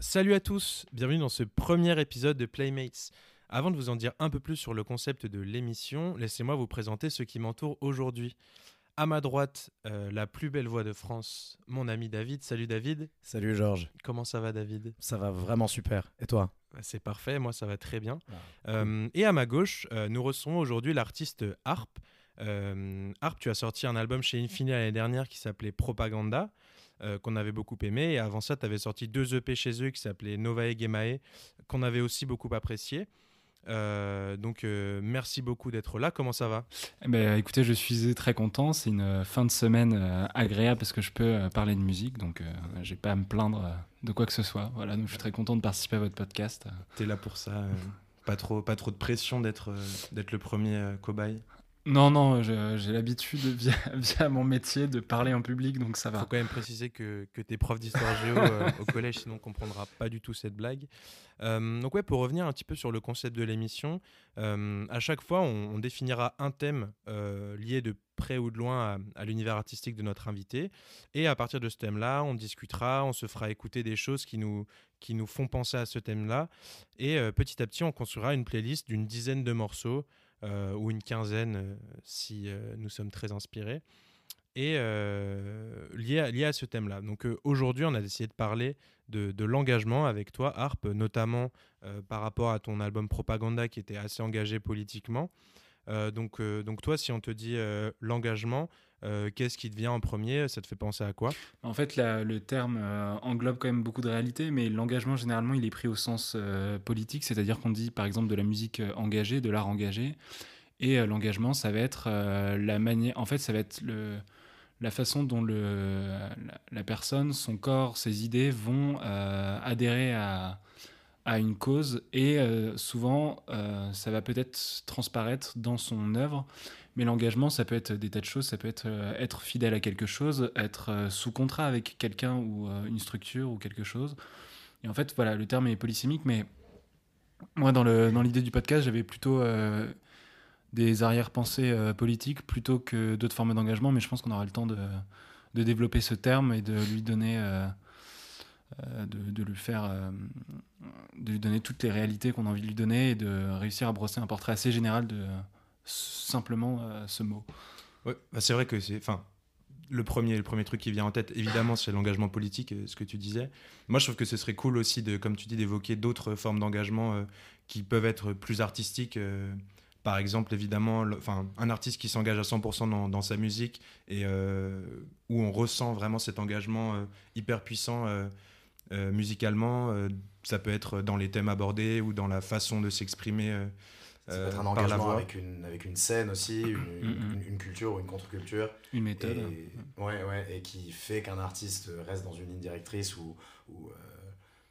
Salut à tous, bienvenue dans ce premier épisode de Playmates. Avant de vous en dire un peu plus sur le concept de l'émission, laissez-moi vous présenter ceux qui m'entourent aujourd'hui. À ma droite, euh, la plus belle voix de France, mon ami David. Salut David. Salut Georges. Comment ça va David? Ça va vraiment super. Et toi? C'est parfait, moi ça va très bien. Ah, euh, et à ma gauche, euh, nous recevons aujourd'hui l'artiste Harp. Harp, tu as sorti un album chez Infini l'année dernière qui s'appelait Propaganda. qu'on avait beaucoup aimé. Et avant ça, tu avais sorti deux EP chez eux qui s'appelaient Novae Gemae, qu'on avait aussi beaucoup apprécié. Euh, donc euh, merci beaucoup d'être là. Comment ça va eh ben, Écoutez, je suis très content. C'est une euh, fin de semaine agréable parce que je peux parler de musique, donc j'ai pas à me plaindre de quoi que ce soit. Voilà, donc je suis très content de participer à votre podcast. Tu es là pour ça. pas trop, pas trop de pression d'être d'être le premier cobaye. Non, non, j'ai l'habitude via, mon métier de parler en public, donc ça va. Il faut quand même préciser que, que tu es prof d'histoire géo euh, au collège, sinon on ne comprendra pas du tout cette blague. Euh, donc ouais, pour revenir un petit peu sur le concept de l'émission, euh, à chaque fois, on, définira un thème lié de près ou de loin à, l'univers artistique de notre invité. Et à partir de ce thème-là, on discutera, on se fera écouter des choses qui nous, qui nous font penser à ce thème-là. Et petit à petit, on construira une playlist d'une dizaine de morceaux. Euh, ou une quinzaine euh, si euh, nous sommes très inspirés, et lié, à, lié à ce thème-là. Donc aujourd'hui, on a décidé de parler de, de l'engagement avec toi, Harp, notamment par rapport à ton album Propaganda qui était assez engagé politiquement. Donc, donc toi, si on te dit l'engagement, euh, qu'est-ce qui te vient en premier? Ça te fait penser à quoi? En fait, le terme euh, englobe quand même beaucoup de réalités, mais l'engagement, généralement, il est pris au sens euh, politique, c'est-à-dire qu'on dit, par exemple, de la musique engagée, de l'art engagé. Et l'engagement, ça va être la manière. En fait, ça va être la façon dont le, la, personne, son corps, ses idées vont adhérer à, à une cause et souvent ça va peut-être transparaître dans son œuvre mais l'engagement, ça peut être des tas de choses. Ça peut être euh, être fidèle à quelque chose, être euh, sous contrat avec quelqu'un ou euh, une structure ou quelque chose. Et en fait, voilà, le terme est polysémique, mais moi, dans l'idée dans du podcast, j'avais plutôt des arrière-pensées politiques plutôt que d'autres formes d'engagement, mais je pense qu'on aura le temps de, de, développer ce terme et de lui donner. De, de, lui faire de lui donner toutes les réalités qu'on a envie de lui donner et de réussir à brosser un portrait assez général de, simplement euh, ce mot. Ouais, bah, c'est vrai que c'est. Enfin, le premier, le premier truc qui vient en tête, évidemment, c'est l'engagement politique, euh, ce que tu disais. Moi, je trouve que ce serait cool aussi, de, comme tu dis, d'évoquer d'autres formes d'engagement euh, qui peuvent être plus artistiques. par exemple, évidemment, enfin, un artiste qui s'engage à 100% dans, dans, sa musique et où on ressent vraiment cet engagement hyper puissant musicalement. ça peut être dans les thèmes abordés ou dans la façon de s'exprimer ça peut être un euh, engagement avec une, avec une scène aussi, mm, mm. une, culture ou une contre-culture. Une méthode. Et, ouais, ouais, et qui fait qu'un artiste reste dans une ligne directrice ou, ou euh,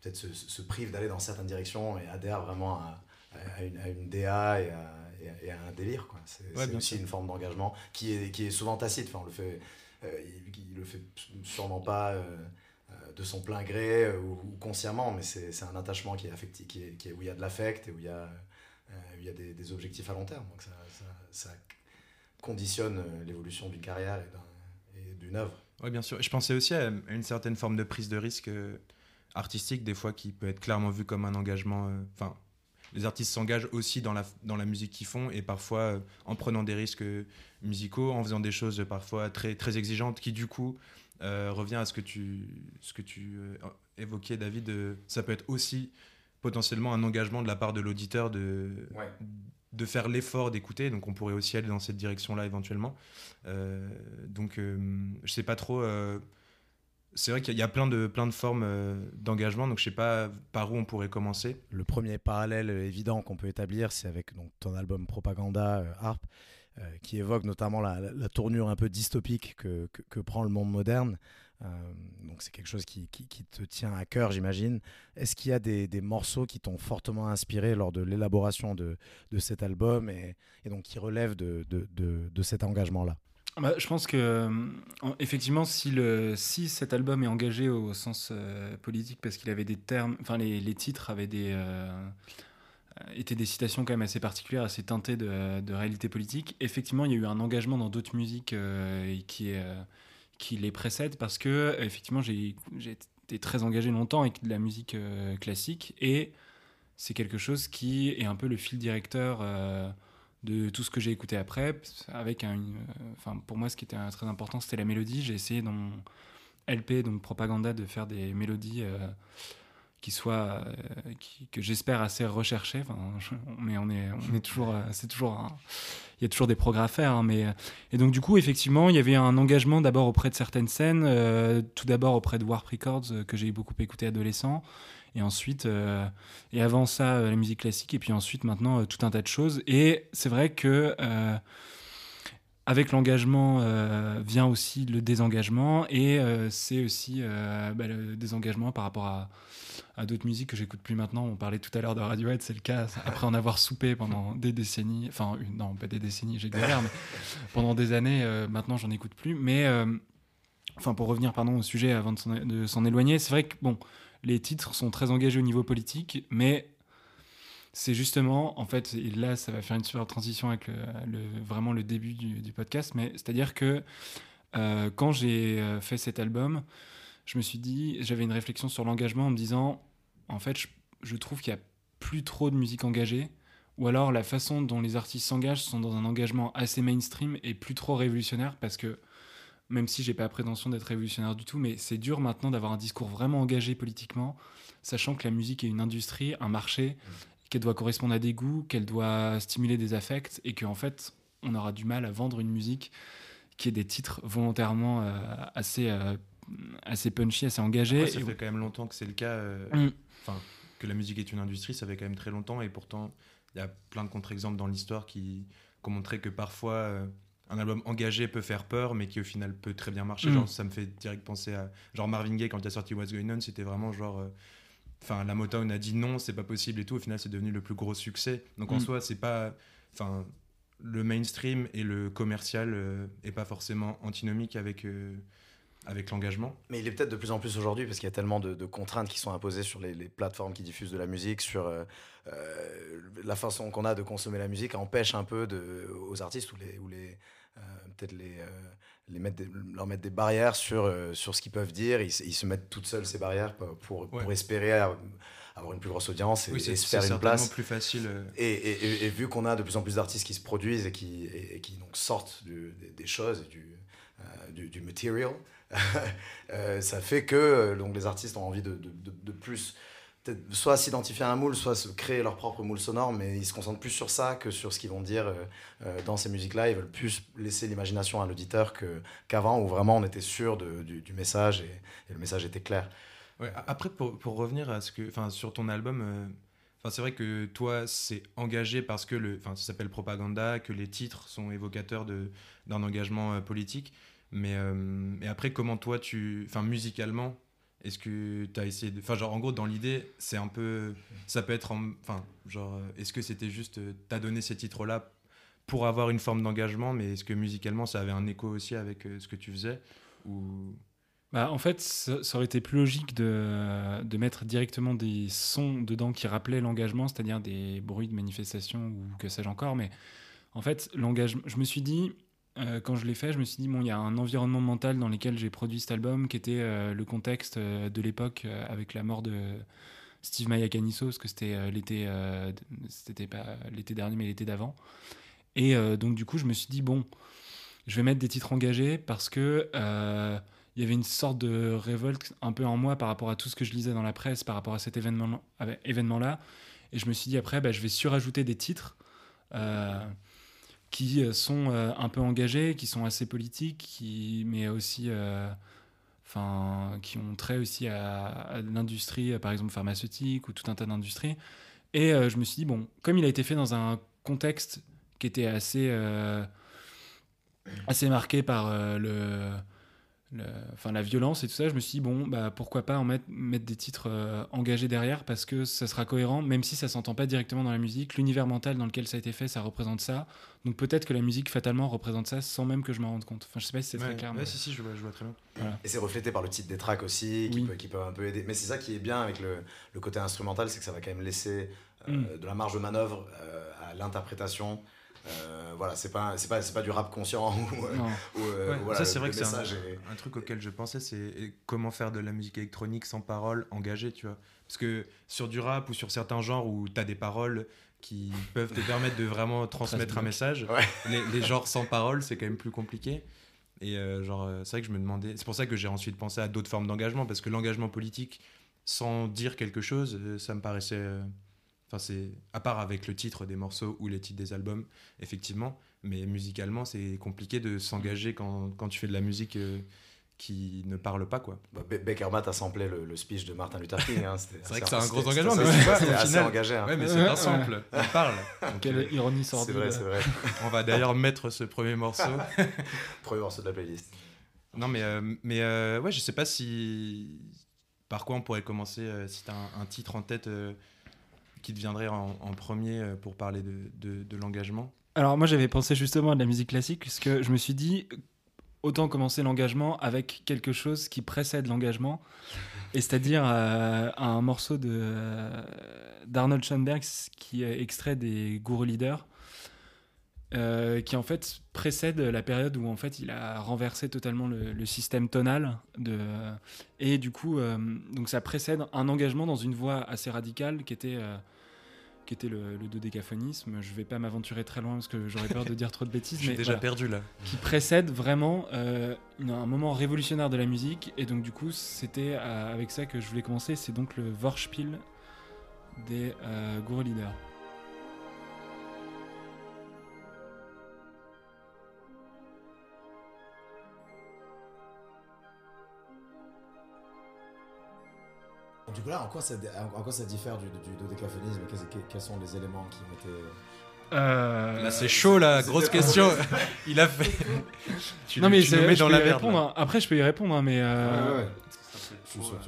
peut-être se, se, prive d'aller dans certaines directions et adhère vraiment à, à, une, à une, DA et à, et un délire. C'est aussi une forme d'engagement qui est, qui est souvent tacite. Enfin, on le fait, euh, il, le fait sûrement pas de son plein gré ou, consciemment, mais c'est un attachement qui est affectif, qui est, qui est, où il y a de l'affect et où il y a euh, il y a des, objectifs à long terme. Donc ça, ça, conditionne euh, l'évolution d'une carrière et d'une œuvre. Oui, bien sûr. Je pensais aussi à une certaine forme de prise de risque euh, artistique, des fois, qui peut être clairement vue comme un engagement. Enfin, les artistes s'engagent aussi dans la, dans la musique qu'ils font et parfois en prenant des risques musicaux, en faisant des choses parfois très, très exigeantes qui, du coup, revient à ce que tu, ce que tu évoquais, David. ça peut être aussi potentiellement un engagement de la part de l'auditeur de, de faire l'effort d'écouter. Donc on pourrait aussi aller dans cette direction-là éventuellement. Euh, donc euh, je sais pas trop. Euh, c'est vrai qu'il y a plein de, plein de formes d'engagement, donc je sais pas par où on pourrait commencer. Le premier parallèle évident qu'on peut établir, c'est avec donc, ton album Propaganda, Harp, qui évoque notamment la, tournure un peu dystopique que, que prend le monde moderne. Euh, donc c'est quelque chose qui, qui, te tient à cœur, j'imagine. Est-ce qu'il y a des, morceaux qui t'ont fortement inspiré lors de l'élaboration de, de, cet album et, donc qui relèvent de, de, de cet engagement-là? Bah, je pense que euh, effectivement, si, le, si cet album est engagé au sens euh, politique, parce qu'il avait des termes, enfin les, les, titres avaient des, étaient des citations quand même assez particulières, assez teintées de, réalité politique. Effectivement, il y a eu un engagement dans d'autres musiques qui, qui les précèdent parce que, effectivement, j'ai été très engagé longtemps avec de la musique classique et c'est quelque chose qui est un peu le fil directeur de tout ce que j'ai écouté après. Avec enfin, pour moi, ce qui était très important, c'était la mélodie. J'ai essayé dans mon LP, donc Propaganda, de faire des mélodies qui soient, que j'espère assez recherchées. Enfin, mais on est, on est toujours, c'est toujours, il y a toujours des progrès à faire. Hein, mais et donc du coup, effectivement, il y avait un engagement d'abord auprès de certaines scènes, tout d'abord auprès de Warp Records que j'ai beaucoup écouté adolescent et ensuite euh, et avant ça euh, la musique classique et puis ensuite maintenant euh, tout un tas de choses et c'est vrai que avec l'engagement vient aussi le désengagement et c'est aussi bah, le désengagement par rapport à, à d'autres musiques que j'écoute plus maintenant. On parlait tout à l'heure de Radiohead, c'est le cas après en avoir soupé pendant des décennies, enfin non pas des décennies, j'exagère, mais pendant des années. maintenant j'en écoute plus, mais enfin pour revenir pardon au sujet avant de s'en éloigner, c'est vrai que bon les titres sont très engagés au niveau politique, mais c'est justement, en fait, et là, ça va faire une super transition avec le, vraiment le début du, podcast, mais c'est-à-dire que euh, quand j'ai euh, fait cet album, je me suis dit, j'avais une réflexion sur l'engagement en me disant, en fait, je, trouve qu'il n'y a plus trop de musique engagée, ou alors la façon dont les artistes s'engagent sont dans un engagement assez mainstream et plus trop révolutionnaire, parce que même si j'ai pas la prétention d'être révolutionnaire du tout, mais c'est dur maintenant d'avoir un discours vraiment engagé politiquement, sachant que la musique est une industrie, un marché, qu'elle doit correspondre à des goûts, qu'elle doit stimuler des affects, et qu'en fait, on aura du mal à vendre une musique qui ait des titres volontairement euh, assez, euh, assez punchy, assez engagés. ça fait quand même longtemps que c'est le cas. Euh, mm. Que la musique est une industrie, ça fait quand même très longtemps, et pourtant, il y a plein de contre-exemples dans l'histoire qui, qui, ont montré que parfois un album engagé peut faire peur, mais qui au final peut très bien marcher. Mm. Genre, ça me fait direct penser à genre Marvin Gaye quand il a sorti What's Going On, c'était vraiment genre. Euh, enfin, la Motown a dit non, c'est pas possible et tout. Au final, c'est devenu le plus gros succès. Donc en mm. soi, c'est pas. Enfin, le mainstream et le commercial euh, est pas forcément antinomique avec. Euh, avec l'engagement. Mais il est peut-être de plus en plus aujourd'hui parce qu'il y a tellement de, contraintes qui sont imposées sur les, plateformes qui diffusent de la musique, sur la façon qu'on a de consommer la musique, empêche un peu de, aux artistes ou les, ou les, euh, peut-être les, euh, les mettre leur mettre des barrières sur, euh, sur ce qu'ils peuvent dire. Ils, se mettent toutes seules ces barrières pour, pour, espérer avoir une plus grosse audience et, se faire une place. plus facile. Et, et, vu qu'on a de plus en plus d'artistes qui se produisent et qui, et, qui donc sortent des, choses, du, du, du material, ça fait que donc, les artistes ont envie de, de, de plus soit s'identifier à un moule, soit se créer leur propre moule sonore, mais ils se concentrent plus sur ça que sur ce qu'ils vont dire euh, euh, dans ces musiques-là. Ils veulent plus laisser l'imagination à l'auditeur qu'avant, où vraiment on était sûr du, message et, le message était clair. après, pour, pour, revenir à ce que, sur ton album, euh, c'est vrai que toi, c'est engagé parce que le, ça s'appelle Propaganda, que les titres sont évocateurs d'un engagement politique. Mais, mais après, comment toi, tu, musicalement, est-ce que tu as essayé de. Enfin, genre, en gros, dans l'idée, c'est un peu. Ça peut être. Enfin, genre, euh, est-ce que c'était juste. Euh, T'as donné ces titres-là pour avoir une forme d'engagement, mais est-ce que musicalement, ça avait un écho aussi avec euh, ce que tu faisais ou... Bah, en fait, ça, aurait été plus logique de, de, mettre directement des sons dedans qui rappelaient l'engagement, c'est-à-dire des bruits de manifestation ou que sais-je encore. Mais en fait, l'engagement. Je me suis dit euh, quand je l'ai fait, je me suis dit, bon, il y a un environnement mental dans lequel j'ai produit cet album qui était euh, le contexte euh, de l'époque avec la mort de Steve Maya Canisso, parce que c'était l'été, c'était pas l'été dernier, mais l'été d'avant. Et donc, du coup, je me suis dit, bon, je vais mettre des titres engagés parce que il y avait une sorte de révolte un peu en moi par rapport à tout ce que je lisais dans la presse, par rapport à cet événement-là. Événement et je me suis dit, après, bah, je vais surajouter des titres qui euh, sont euh, un peu engagés, qui sont assez politiques, qui, mais aussi euh, enfin, qui ont trait aussi à, l'industrie, par exemple pharmaceutique ou tout un tas d'industries. Et je me suis dit, bon, comme il a été fait dans un contexte qui était assez, assez marqué par le, enfin, la violence et tout ça, je me suis dit, bon, bah, pourquoi pas en mettre, mettre des titres euh, engagés derrière parce que ça sera cohérent, même si ça s'entend pas directement dans la musique. L'univers mental dans lequel ça a été fait, ça représente ça. Donc peut-être que la musique fatalement représente ça sans même que je m'en rende compte. Enfin, je sais pas si c'est très clair. Ouais, si, si, je vois, je vois très bien. Et c'est reflété par le titre des tracks aussi, qui, peut, qui peut un peu aider. Mais c'est ça qui est bien avec le, le côté instrumental, c'est que ça va quand même laisser mm. de la marge de manœuvre à l'interprétation. Voilà, c'est pas, c'est pas, c'est pas du rap conscient. Ou, ça, c'est vrai que c'est un, truc auquel je pensais, c'est comment faire de la musique électronique sans paroles engagées, tu vois. Parce que sur du rap ou sur certains genres où tu as des paroles qui peuvent te permettre de vraiment transmettre un message, les, les, genres sans paroles, c'est quand même plus compliqué. Et euh, genre, euh, c'est vrai que je me demandais. C'est pour ça que j'ai ensuite pensé à d'autres formes d'engagement, parce que l'engagement politique, sans dire quelque chose, euh, ça me paraissait. Enfin, c'est. À part avec le titre des morceaux ou les titres des albums, effectivement. Mais musicalement, c'est compliqué de s'engager quand, quand, tu fais de la musique qui ne parle pas quoi. Bah, Beckermat a samplé le, speech de Martin Luther King. Hein, c'est vrai que c'est un gros engagement, mais c'est assez engagé. Hein. Ouais, mais c'est un sample, il parle. Quelle ironie sordide. C'est vrai, c'est vrai. On va d'ailleurs mettre ce premier morceau. premier morceau de la playlist. Non, mais, euh, mais euh, ouais, je sais pas si. Par quoi on pourrait commencer euh, Si tu as un, titre en tête qui te viendrait en, premier pour parler de, l'engagement Alors, moi, j'avais pensé justement à de la musique classique, puisque je me suis dit, autant commencer l'engagement avec quelque chose qui précède l'engagement, et c'est-à-dire euh, un morceau euh, d'Arnold Schoenberg qui est extrait des Guru Leaders, euh, qui en fait précède la période où en fait il a renversé totalement le, système tonal de et du coup donc ça précède un engagement dans une voie assez radicale qui était qui était le, le dodécaphonisme. Je vais pas m'aventurer très loin parce que j'aurais peur de dire trop de bêtises. J'ai déjà perdu là. Qui précède vraiment euh, un moment révolutionnaire de la musique. Et donc, du coup, c'était euh, avec ça que je voulais commencer. C'est donc le Vorspiel des euh, Guru Leaders. Du coup, là, en quoi ça, en quoi ça diffère du, du dodécaphonisme quels, sont les éléments qui ont été. Euh... Là, c'est chaud, la grosse question. Il a fait. tu non, mais tu mets dans la répondre. Hein. Après, je peux y répondre, hein, mais. Euh...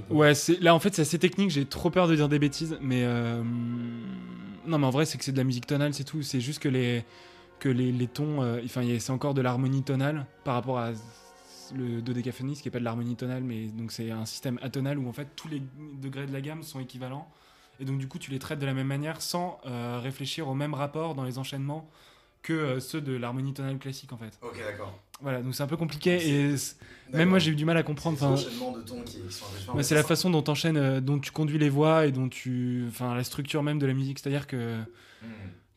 Ouais, ouais. c'est là en fait c'est assez technique. J'ai trop peur de dire des bêtises, mais euh... non, mais en vrai c'est que c'est de la musique tonale, c'est tout. C'est juste que les que les, les tons, euh, enfin c'est encore de l'harmonie tonale par rapport à le dodécaphonisme qui n'est pas de l'harmonie tonale, mais donc c'est un système atonal où en fait tous les degrés de la gamme sont équivalents. Et donc du coup tu les traites de la même manière sans euh, réfléchir au même rapport dans les enchaînements que euh, ceux de l'harmonie tonale classique en fait. Ok d'accord. Voilà, donc c'est un peu compliqué et même moi j'ai eu du mal à comprendre. C'est de tons qui sont C'est la façon dont, enchaînes, euh, dont tu conduis les voix et dont tu, enfin la structure même de la musique, c'est-à-dire que hmm.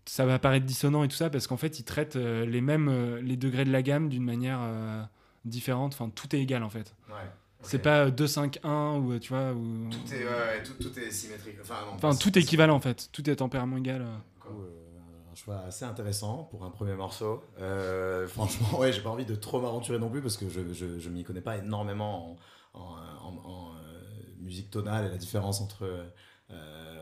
ça va paraître dissonant et tout ça parce qu'en fait ils traitent les mêmes les degrés de la gamme d'une manière différentes. Enfin, tout est égal en fait. Ouais. C'est pas 2, 5, 1 ou tu vois. Ou... Tout, est, ouais, tout, tout, est symétrique. Enfin, enfin tout est équivalent en fait. Tout est tempérament égal. Euh. Euh, un choix assez intéressant pour un premier morceau. Euh, franchement, ouais, j'ai pas envie de trop m'aventurer non plus parce que je, je, je m'y connais pas énormément en, en, en, musique tonale et la différence entre.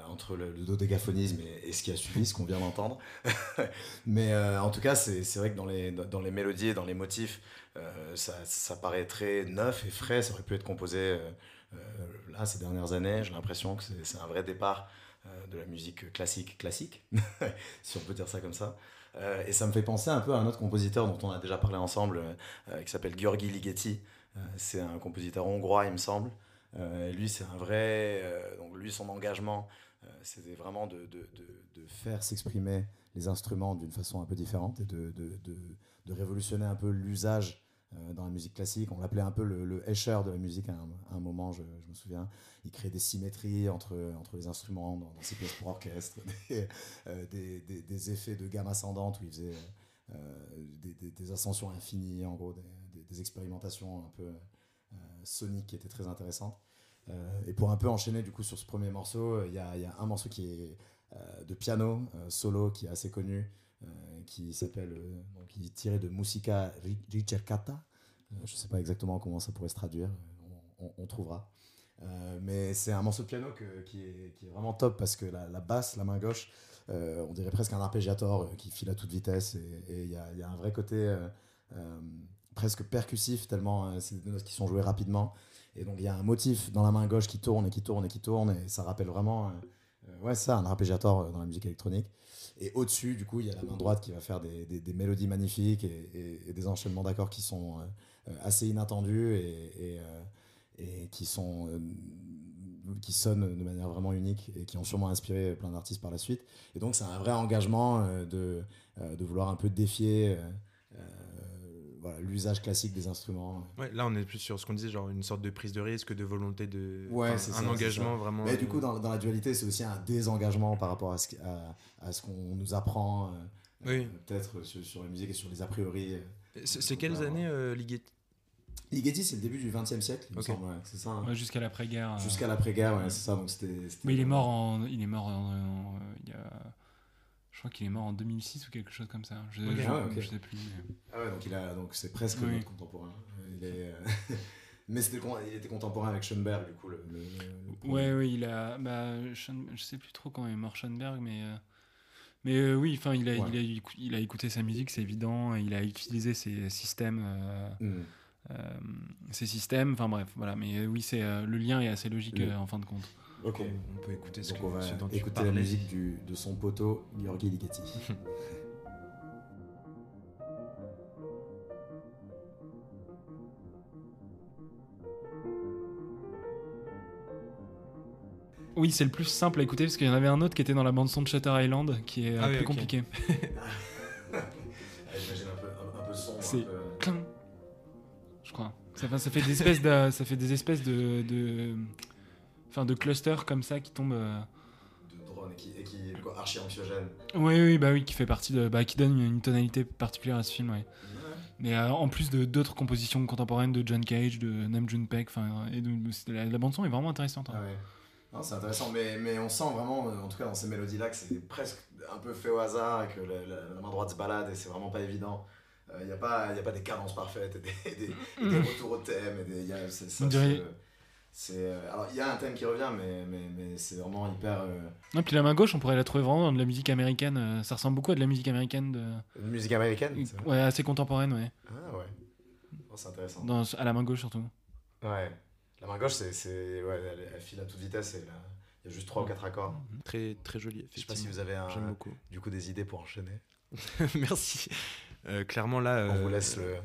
Entre le, le et, et, ce qui a suivi, ce qu'on vient d'entendre. Mais en tout cas, c'est vrai que dans les, mélodies et dans les motifs, euh, ça, ça, paraît très neuf et frais. Ça aurait pu être composé euh, euh, là ces dernières années. J'ai l'impression que c'est un vrai départ de la musique classique classique, si on peut dire ça comme ça. et ça me fait penser un peu à un autre compositeur dont on a déjà parlé ensemble, qui s'appelle Georgi Ligeti. c'est un compositeur hongrois, il me semble. Lui, c'est un vrai. donc, lui, son engagement, c'était vraiment de, faire s'exprimer les instruments d'une façon un peu différente de, révolutionner un peu l'usage euh, dans la musique classique. On l'appelait un peu le, le de la musique à un, moment, je, me souviens. Il créait des symétries entre, les instruments dans, ses pièces pour orchestre, euh, des, effets de gamme ascendante où il faisait euh, des, ascensions infinies, en gros, des, expérimentations un peu soniques qui étaient très intéressantes. et pour un peu enchaîner du coup sur ce premier morceau, il y a, un morceau qui est de piano solo qui est assez connu, euh, qui s'appelle, euh, donc qui est tiré de Musica Ricercata. Euh, je ne sais pas exactement comment ça pourrait se traduire, on, trouvera. mais c'est un morceau de piano qui, est, vraiment top parce que la, basse, la main gauche, on dirait presque un arpégiator qui file à toute vitesse et il y, a un vrai côté presque percussif tellement c'est des notes qui sont jouées rapidement et donc il y a un motif dans la main gauche qui tourne et qui tourne et qui tourne et ça rappelle vraiment ouais ça un arpégiator dans la musique électronique et au-dessus, du coup, il y a la main droite qui va faire des, des, mélodies magnifiques et, des enchaînements d'accords qui sont euh, assez inattendus et, et, euh, qui sont euh, qui sonnent de manière vraiment unique et qui ont sûrement inspiré plein d'artistes par la suite. Et donc c'est un vrai engagement de, de vouloir un peu défier voilà, l'usage classique des instruments. Ouais, là, on est plus sur ce qu'on disait, genre une sorte de prise de risque, de volonté de. Ouais, c'est un engagement vraiment. Mais du coup, dans, dans la dualité, c'est aussi un désengagement par rapport à ce, à, à ce qu'on nous apprend, euh, oui. peut-être sur, sur, la musique et sur les a priori. Euh, c'est quelles années, euh, Ligeti? Ligeti, c'est le début du XXe siècle, il me semble. Ouais, c'est ça. Hein. Jusqu'à l'après-guerre. Jusqu'à l'après-guerre, ouais, c'est ça. Donc c'était. Mais il est mort en, il est mort en, crois qu'il est mort en 2006 ou quelque chose comme ça. Je, ne ah sais plus. Ah ouais, donc il a, donc c'est presque contemporain. Il est, euh, mais c'était, il était contemporain avec Schoenberg du coup. Le, ouais, oui, il a, bah, je sais plus trop quand est mort Schoenberg, mais. Euh, mais euh, oui, enfin, il a, il, a, il a écouté sa musique, c'est évident. Il a utilisé ses systèmes, mm. ses systèmes. Enfin bref, voilà. Mais oui, c'est le lien est assez logique en fin de compte. Ok. On peut écouter ce, que, on va ce dont écouter la musique du, de son poteau, Gheorghi Ligeti. Oui, c'est le plus simple à écouter parce qu'il y en avait un autre qui était dans la bande son de Shutter Island qui est ah un peu compliqué. J'imagine un peu, un, peu son. C'est je crois. Ça, ça, fait des espèces de, ça fait des espèces de, de enfin de clusters comme ça qui tombent. Euh. De drones et qui, et qui archi anxiogène. Oui, oui, bah oui, qui fait partie de, bah, qui donne une, tonalité particulière à ce film, ouais. Mais euh, en plus de d'autres compositions contemporaines de John Cage, de Nam June Paik, enfin, et la, la, bande son est vraiment intéressante. Hein. Ah ouais. c'est intéressant, mais, mais on sent vraiment, en tout cas dans ces mélodies-là, que c'est presque un peu fait au hasard, et que la, main droite se balade et c'est vraiment pas évident. Il euh, n'y a, pas, a pas des cadences parfaites, et des, des, des retours au thème, et des, y a, ça, euh, alors il y a un thème qui revient mais, mais, mais c'est vraiment hyper euh... puis la main gauche on pourrait la trouver vraiment dans de la musique américaine euh, ça ressemble beaucoup à de la musique américaine de une musique américaine ouais assez contemporaine ouais. Ah ouais. Oh, c'est intéressant. Dans, à la main gauche surtout. Ouais. La main gauche c'est ouais, elle, file à toute vitesse et il y a juste 3 ou 4 accords. Mhm. très très joli je sais pas si vous avez un, beaucoup. du coup des idées pour enchaîner. Merci. Euh, clairement là on vous laisse le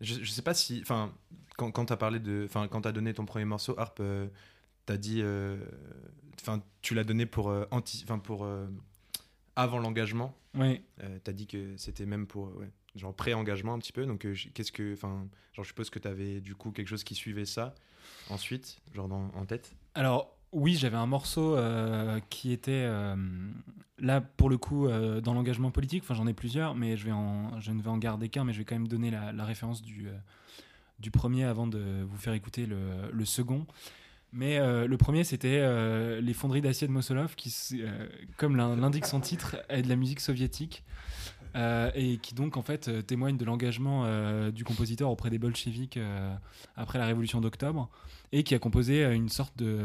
je, je sais pas si enfin quand, quand tu as parlé de. Enfin, quand tu as donné ton premier morceau, Harp, euh, tu as dit. Euh, enfin, tu l'as donné pour. Euh, anti, pour avant l'engagement. Oui. tu as dit que c'était même pour. Ouais, genre pré-engagement un petit peu. Donc, qu'est-ce que. Enfin, genre, je suppose que tu avais du coup quelque chose qui suivait ça ensuite, genre dans, en tête Alors. Oui, j'avais un morceau qui était là pour le coup dans l'engagement politique. Enfin, j'en ai plusieurs, mais je, ne vais en garder qu'un, mais je vais quand même donner la, référence du, du premier avant de vous faire écouter le, second. Mais euh, le premier, c'était euh, les fonderies d'acier de Mosolov, qui, euh, comme l'indique son titre, est de la musique soviétique. et qui donc en fait témoigne de l'engagement du compositeur auprès des bolcheviks après la révolution d'octobre et qui a composé une sorte de,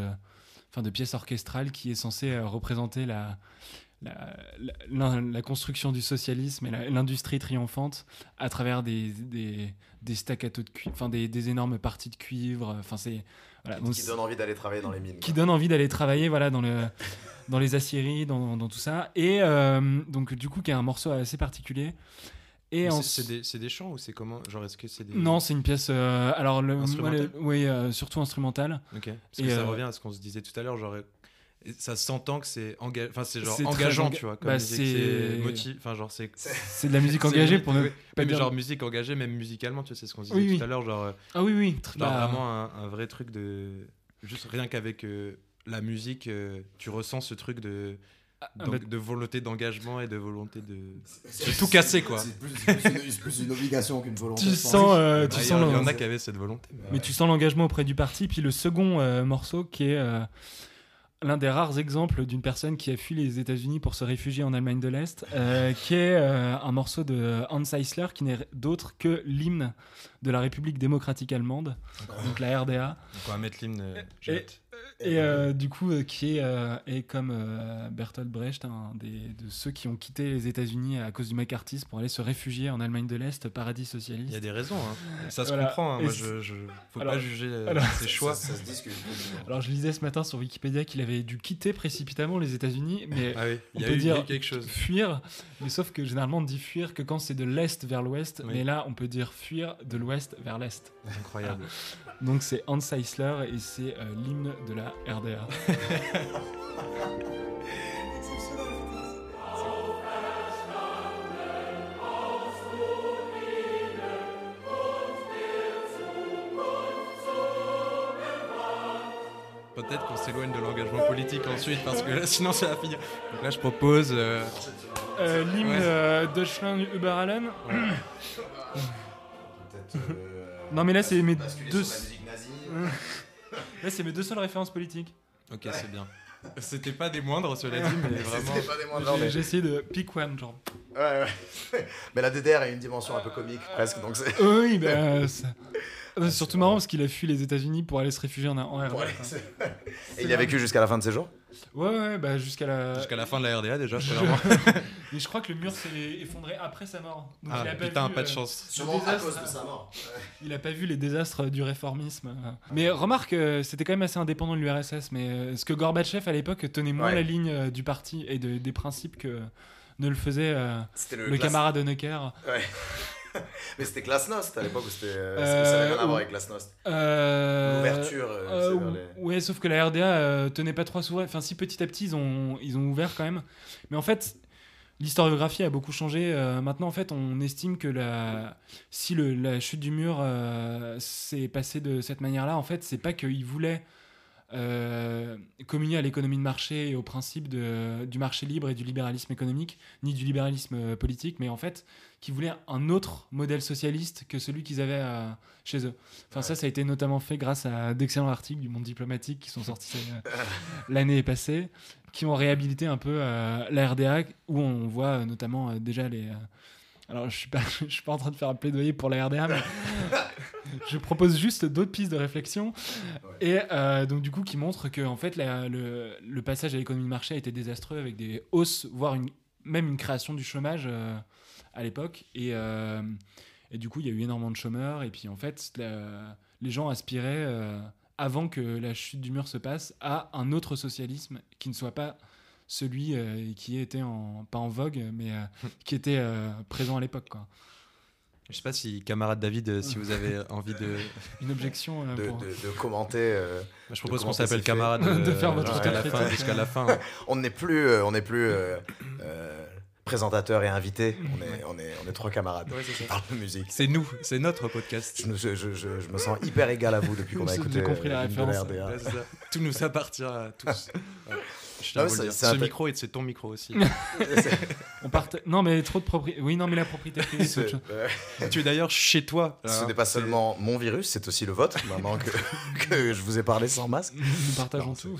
enfin, de pièce orchestrale qui est censée représenter la, la, la, construction du socialisme et l'industrie triomphante à travers des, des, des staccatos de cuivre, enfin des, des, énormes parties de cuivre. Enfin, c'est voilà, qui donne envie d'aller travailler dans les mines. Qui donne envie d'aller travailler, voilà, dans le dans les aciéries, dans, dans, tout ça. Et euh, donc du coup, qui est un morceau assez particulier. Et c'est des, des, chants ou c'est comment Genre est-ce que c'est des... Non, c'est une pièce. Euh, alors le, oui, euh, surtout instrumentale. Ok. Parce que ça revient à ce qu'on se disait tout à l'heure. Genre ça s'entend que c'est enga... enfin c'est genre engageant tu vois comme bah, c'est motif enfin genre c'est c'est de la musique engagée pour ne pas dire genre musique engagée même musicalement tu sais c'est ce qu'on disait tout à l'heure genre euh, ah oui oui genre bah, vraiment un, un, vrai truc de juste rien qu'avec euh, la musique euh, tu ressens ce truc de ah, bah, de volonté d'engagement et de volonté de, de tout casser quoi. c'est plus, plus, une obligation qu'une volonté tu sens tu sens il y, en a qui avaient cette volonté mais tu sens l'engagement auprès du parti. Puis le second morceau qui est l'un des rares exemples d'une personne qui a fui les États-Unis pour se réfugier en Allemagne de l'Est, euh, qui est euh, un morceau de Hans Eisler, qui n'est d'autre que l'hymne de la République démocratique allemande, donc la RDA. Donc on va mettre l'hymne. Et euh, du coup, euh, qui est, euh, est comme Bertolt Brecht, un des, de ceux qui ont quitté les États-Unis à cause du macartisme pour aller se réfugier en Allemagne de l'Est, paradis socialiste. Il y a des raisons, hein. ça se comprend. Hein. Moi, je, je faut pas juger ses choix. Ça, se discute. Alors, je lisais ce matin sur Wikipédia qu'il avait dû quitter précipitamment les États-Unis, mais ah oui, on peut dire quelque chose. fuir. Mais sauf que généralement, on dit fuir que quand c'est de l'Est vers l'Ouest, mais là, on peut dire fuir de l'Ouest vers l'Est. Incroyable. Donc, c'est Hans Eisler et c'est l'hymne de la la RDA. Peut-être qu'on s'éloigne de l'engagement politique ensuite, parce que là, sinon ça va finir. Donc là, je propose. euh, Euh, L'hymne Ouais. euh, Deutschland über allen. Peut-être. euh, Non, mais là, c'est mes deux- sur la musique nazie. Là, c'est mes deux seules références politiques. Ok, c'est bien. C'était pas des moindres, cela dit, mais vraiment. C'était pas des moindres, J'ai mais- j'ai essayé de pick one, genre. Ouais, ouais. Mais la DDR a une dimension un peu comique, presque. Donc c'est. Oui, bah. ça- C'est surtout marrant parce qu'il a fui les États-Unis pour aller se réfugier en, en c'est- Et il a vécu jusqu'à la fin de ses jours? Ouais, ouais, bah jusqu'à la. Jusqu'à la fin de la RDA, déjà, Je-. Mais je crois que le mur s'est effondré après sa mort. Donc Ah, il a pas putain, vu, pas de euh, chance. Sûrement à désastre. cause de sa mort. Il a pas vu les désastres du réformisme. Mais remarque, euh, c'était quand même assez indépendant de l'URSS. Mais euh, ce que Gorbatchev à l'époque tenait moins Ouais. la ligne du parti et de- des principes que ne le faisait euh, le, classe- camarade Honecker. Ouais. Mais c'était Glasnost à l'époque c'était. euh, Euh, ça avait rien à ou- voir avec Glasnost. Euh, L'ouverture. euh, euh, les- Ouais, sauf que la RDA euh, tenait pas trop à s'ouvrir. Enfin, si petit à petit ils ont, ils ont ouvert quand même. Mais en fait, l'historiographie a beaucoup changé. Euh, maintenant, en fait, on estime que la, si le, la chute du mur euh, s'est passée de cette manière-là, en fait, c'est pas qu'ils voulaient euh, communier à l'économie de marché et au principe de, du marché libre et du libéralisme économique, ni du libéralisme euh, politique, mais en fait, qu'ils voulaient un autre modèle socialiste que celui qu'ils avaient euh, chez eux. Enfin, ça, ça a été notamment fait grâce à d'excellents articles du monde diplomatique qui sont sortis euh, l'année passée, qui ont réhabilité un peu euh, la RDA, où on voit notamment déjà les. alors, je suis pas, je suis pas en train de faire un plaidoyer pour la RDA, mais je propose juste d'autres pistes de réflexion. Et donc, du coup, qui montrent que en fait, la- le, le passage à l'économie de marché a été désastreux avec des hausses, voire une, même une création du chômage à l'époque. Et, euh, et du coup, il y a eu énormément de chômeurs. Et puis, en fait, la- les gens aspiraient, euh, avant que la chute du mur se passe, à un autre socialisme qui ne soit pas celui euh, qui était en, pas en vogue, mais euh, qui était euh, présent à l'époque. quoi. Je sais pas si, camarade David, si vous avez envie de. Une objection euh, de, pour- de- de commenter. euh, je propose qu'on s'appelle camarade De faire votre jusqu'à la fin. Jusqu'à la fin. on n'est plus, euh, on n'est plus euh, euh, présentateur et invité. On est, on est, on est trois camarades Ouais, qui parlent de musique. C'est nous, c'est notre podcast. Je me, je, je- je- je me sens hyper égal à vous depuis qu'on a écouté compris la de référence. RDA. Ouais, c'est ça. Tout nous appartient à tous. Ouais. Je Ah ouais, dire. c'est Ce micro et c'est ton micro aussi. On parte... Non, mais trop de propriété. Oui, non, mais la propriété privée, Ce, tu es d'ailleurs chez toi. ce hein. n'est pas seulement mon virus, c'est aussi le vôtre, maintenant que, que je vous ai parlé sans masque. Nous partageons Non, tout.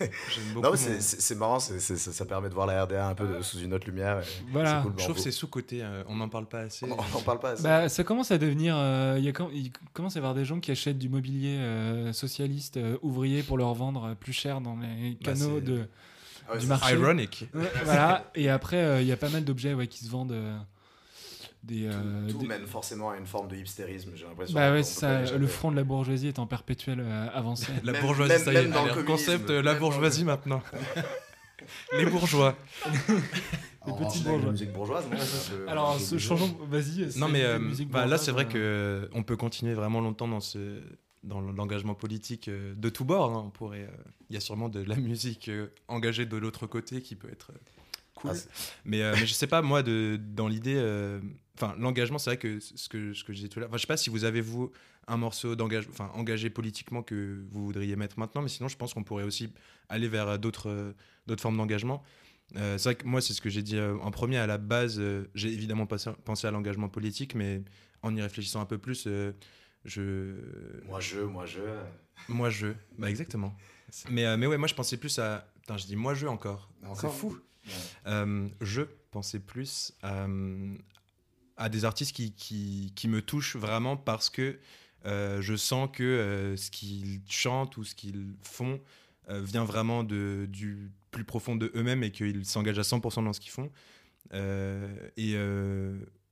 Non, c'est- marrant, c'est- c'est- ça, ça permet de voir la RDA un peu de- sous une autre lumière. et Voilà. cool. Je trouve que c'est sous-côté. euh, on n'en parle pas assez. on n'en parle pas assez. Bah, ça commence à devenir. euh, il y a com- il commence à y avoir des gens qui achètent du mobilier euh, socialiste euh, ouvrier pour le revendre euh, plus cher dans les Bah, canaux c'est- de. Ah ouais, du c'est- marché. Ironic. Voilà. Et après, euh, il y a pas mal d'objets ouais, qui se vendent. Euh, des, euh, Tout des- mène forcément à une forme de hipstérisme, j'ai l'impression. Bah ouais, ça. Le front de la bourgeoisie est en perpétuelle euh, avancée. La Même- bourgeoisie, même- ça y est. dans le concept, euh, la bourgeoisie maintenant. Les bourgeois. Les petits la bourgeois. musique bourgeoise, un peu- Alors, ce changeons. Vas-y. Non, mais euh, musique bah, là, c'est vrai euh, que on peut continuer vraiment longtemps dans ce dans l'engagement politique euh, de tous bords. hein. On pourrait, euh, il y a sûrement de la musique euh, engagée de l'autre côté qui peut être euh, cool. Ah, mais, euh, mais je sais pas moi de dans l'idée. euh, Enfin, l'engagement, c'est vrai que ce que ce que je disais tout à l'heure. Enfin, je sais pas si vous avez vous un morceau d'engagement, enfin engagé politiquement que vous voudriez mettre maintenant, mais sinon, je pense qu'on pourrait aussi aller vers euh, d'autres euh, d'autres formes d'engagement. Euh, c'est vrai que moi, c'est ce que j'ai dit euh, en premier. À la base, euh, j'ai évidemment passé- pensé à l'engagement politique, mais en y réfléchissant un peu plus, je. Moi je, moi je. Moi, je. Bah, exactement. Mais, mais ouais, moi, je pensais plus à. Putain, je dis moi, je encore. C'est Encore fou. Ouais. Euh, je pensais plus à, à des artistes qui, qui, qui me touchent vraiment parce que euh, je sens que euh, ce qu'ils chantent ou ce qu'ils font euh, vient vraiment de, du plus profond de eux-mêmes et qu'ils s'engagent à 100% dans ce qu'ils font. Et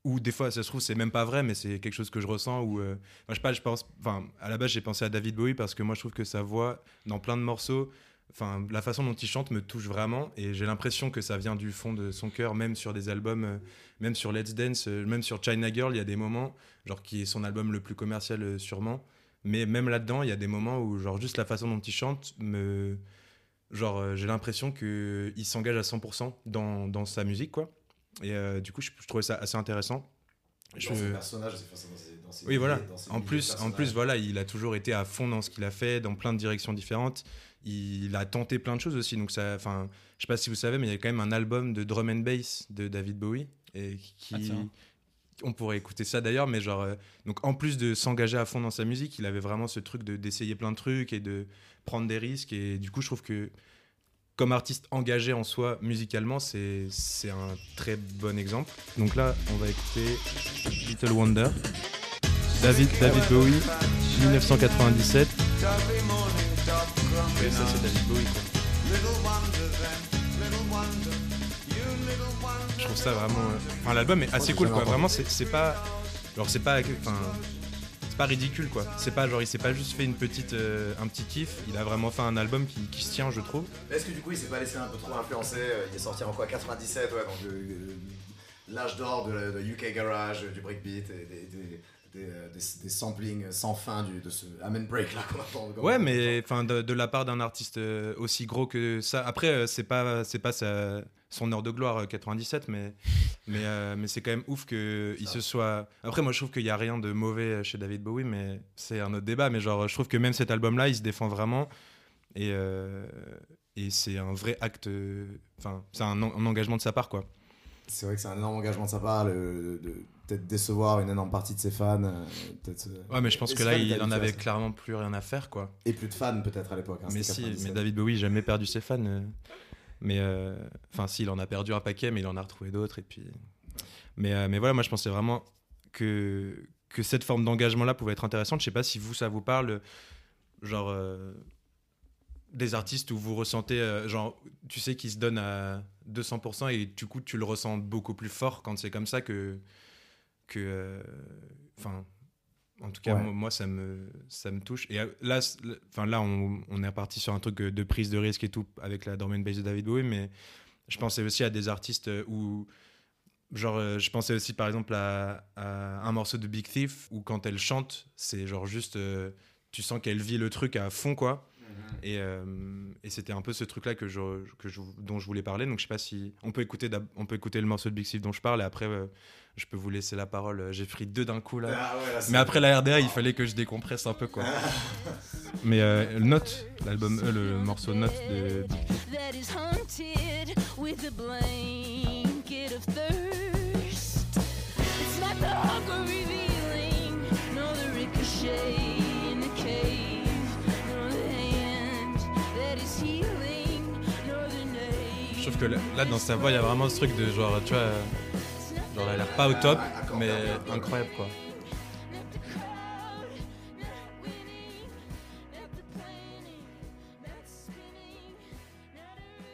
ou des fois, ça se trouve, c'est même pas vrai, mais c'est quelque chose que je ressens. Ou, je sais pas, je pense. Enfin, à la base, j'ai pensé à David Bowie parce que moi, je trouve que sa voix, dans plein de morceaux, enfin, la façon dont il chante me touche vraiment. Et j'ai l'impression que ça vient du fond de son cœur, même sur des albums, euh, même sur Let's Dance, euh, même sur China Girl, il y a des moments, genre qui est son album le plus commercial, euh, sûrement. Mais même là-dedans, il y a des moments où, genre, juste la façon dont il chante me. Genre, j'ai l'impression qu'il s'engage à 100% dans, dans sa musique, quoi. Et du coup, je, je trouvais ça assez intéressant. Je- Dans son personnage, c'est façon- dans ses- dans ses Oui, voilà. dans ses En plus, en personnages. plus, voilà, il a toujours été à fond dans ce qu'il a fait, dans plein de directions différentes. Il a tenté plein de choses aussi. Donc, ça, enfin, je sais pas si vous savez, mais il y a quand même un album de drum and bass de David Bowie et qui, Ah, on pourrait écouter ça d'ailleurs, mais genre, euh, donc en plus de s'engager à fond dans sa musique, il avait vraiment ce truc de d'essayer plein de trucs et de prendre des risques. Et du coup, je trouve que comme artiste engagé en soi musicalement, c'est c'est un très bon exemple. Donc là, on va écouter Little Wonder. David, David Bowie, 1997. Ouais, ça c'est David. Je trouve ça vraiment. euh, Enfin, l'album est assez cool quoi. Vraiment, c'est pas. Genre, c'est pas. Enfin. C'est pas ridicule quoi. C'est pas genre, il s'est pas juste fait une petite, euh, un petit kiff. Il a vraiment fait un album qui, qui se tient, je trouve. Est-ce que du coup il s'est pas laissé un peu trop influencer euh, Il est sorti en quoi 97, ouais, donc l'âge d'or de, UK Garage, du breakbeat et des, des, euh, des- des samplings sans fin du, de ce Amen Break là qu'on entend. Ouais, mais enfin de, de la part d'un artiste euh, aussi gros que ça. Après, euh, c'est pas c'est pas sa- son heure de gloire euh, 97, mais mais euh, mais c'est quand même ouf que il se soit. Après, moi, je trouve qu'il y a rien de mauvais chez David Bowie, mais c'est un autre débat. Mais genre, je trouve que même cet album-là, il se défend vraiment et euh, et c'est un vrai acte. Enfin, c'est un, en- un engagement de sa part, quoi. C'est vrai que c'est un énorme engagement de sa part, le- peut-être décevoir une énorme partie de ses fans. euh, euh, Ouais, mais je pense que là, il en avait ça. clairement plus rien à faire, quoi. Et plus de fans peut-être à l'époque. hein, mais si, 97. mais David Bowie jamais perdu ses fans. euh. mais euh, enfin, si, il en a perdu un paquet, mais il en a retrouvé d'autres. Et puis, mais euh, mais voilà, moi je pensais vraiment que que cette forme d'engagement-là pouvait être intéressante. Je sais pas si vous ça vous parle, genre euh, des artistes où vous ressentez, euh, genre, tu sais, qu'ils se donnent à 200% et du coup tu le ressens beaucoup plus fort quand c'est comme ça que que, euh, enfin. En tout cas, Ouais. moi, ça me, ça me touche. Et euh, là, enfin, là on, on est reparti sur un truc euh, de prise de risque et tout avec la Dormant Base de David Bowie, mais je pensais aussi à des artistes où, genre, je pensais aussi par exemple à, à un morceau de Big Thief où quand elle chante, c'est genre juste, tu sens qu'elle vit le truc à fond, quoi. Et, euh, et c'était un peu ce truc-là que je, que je, dont je voulais parler. Donc je sais pas si on peut écouter, on peut écouter le morceau de Big Thief dont je parle et après euh, je peux vous laisser la parole. J'ai pris deux d'un coup là. Ah ouais, là, c'est- Mais après la RDA, il fallait que je décompresse un peu quoi. Mais euh, Note, l'album, euh, le morceau Note de Big Thief, que là, dans sa voix, il y a vraiment ce truc de genre, tu vois, euh, genre elle a l'air pas au top, mais incroyable quoi.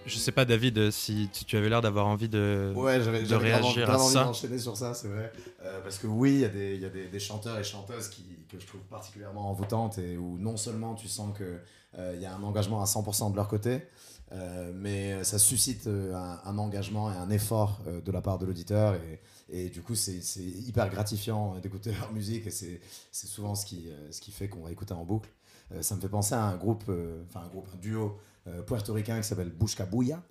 Je sais pas David euh, si, tu avais l'air d'avoir envie de. Ouais, de réagir à envie ça. d'enchaîner sur ça, c'est vrai. Euh, parce que oui, il y a, des, y a des, des chanteurs et chanteuses qui, que je trouve particulièrement envoûtantes et où non seulement tu sens qu'il il y a un engagement à 100% de leur côté, euh, mais ça suscite euh, un, un engagement et un effort euh, de la part de l'auditeur. Et, et du coup, c'est hyper gratifiant d'écouter leur musique et c'est souvent ce qui, euh, ce qui fait qu'on va écouter en boucle. Euh, ça me fait penser à un groupe, euh, enfin un groupe, un duo euh, puertoricain qui s'appelle Busca Buya.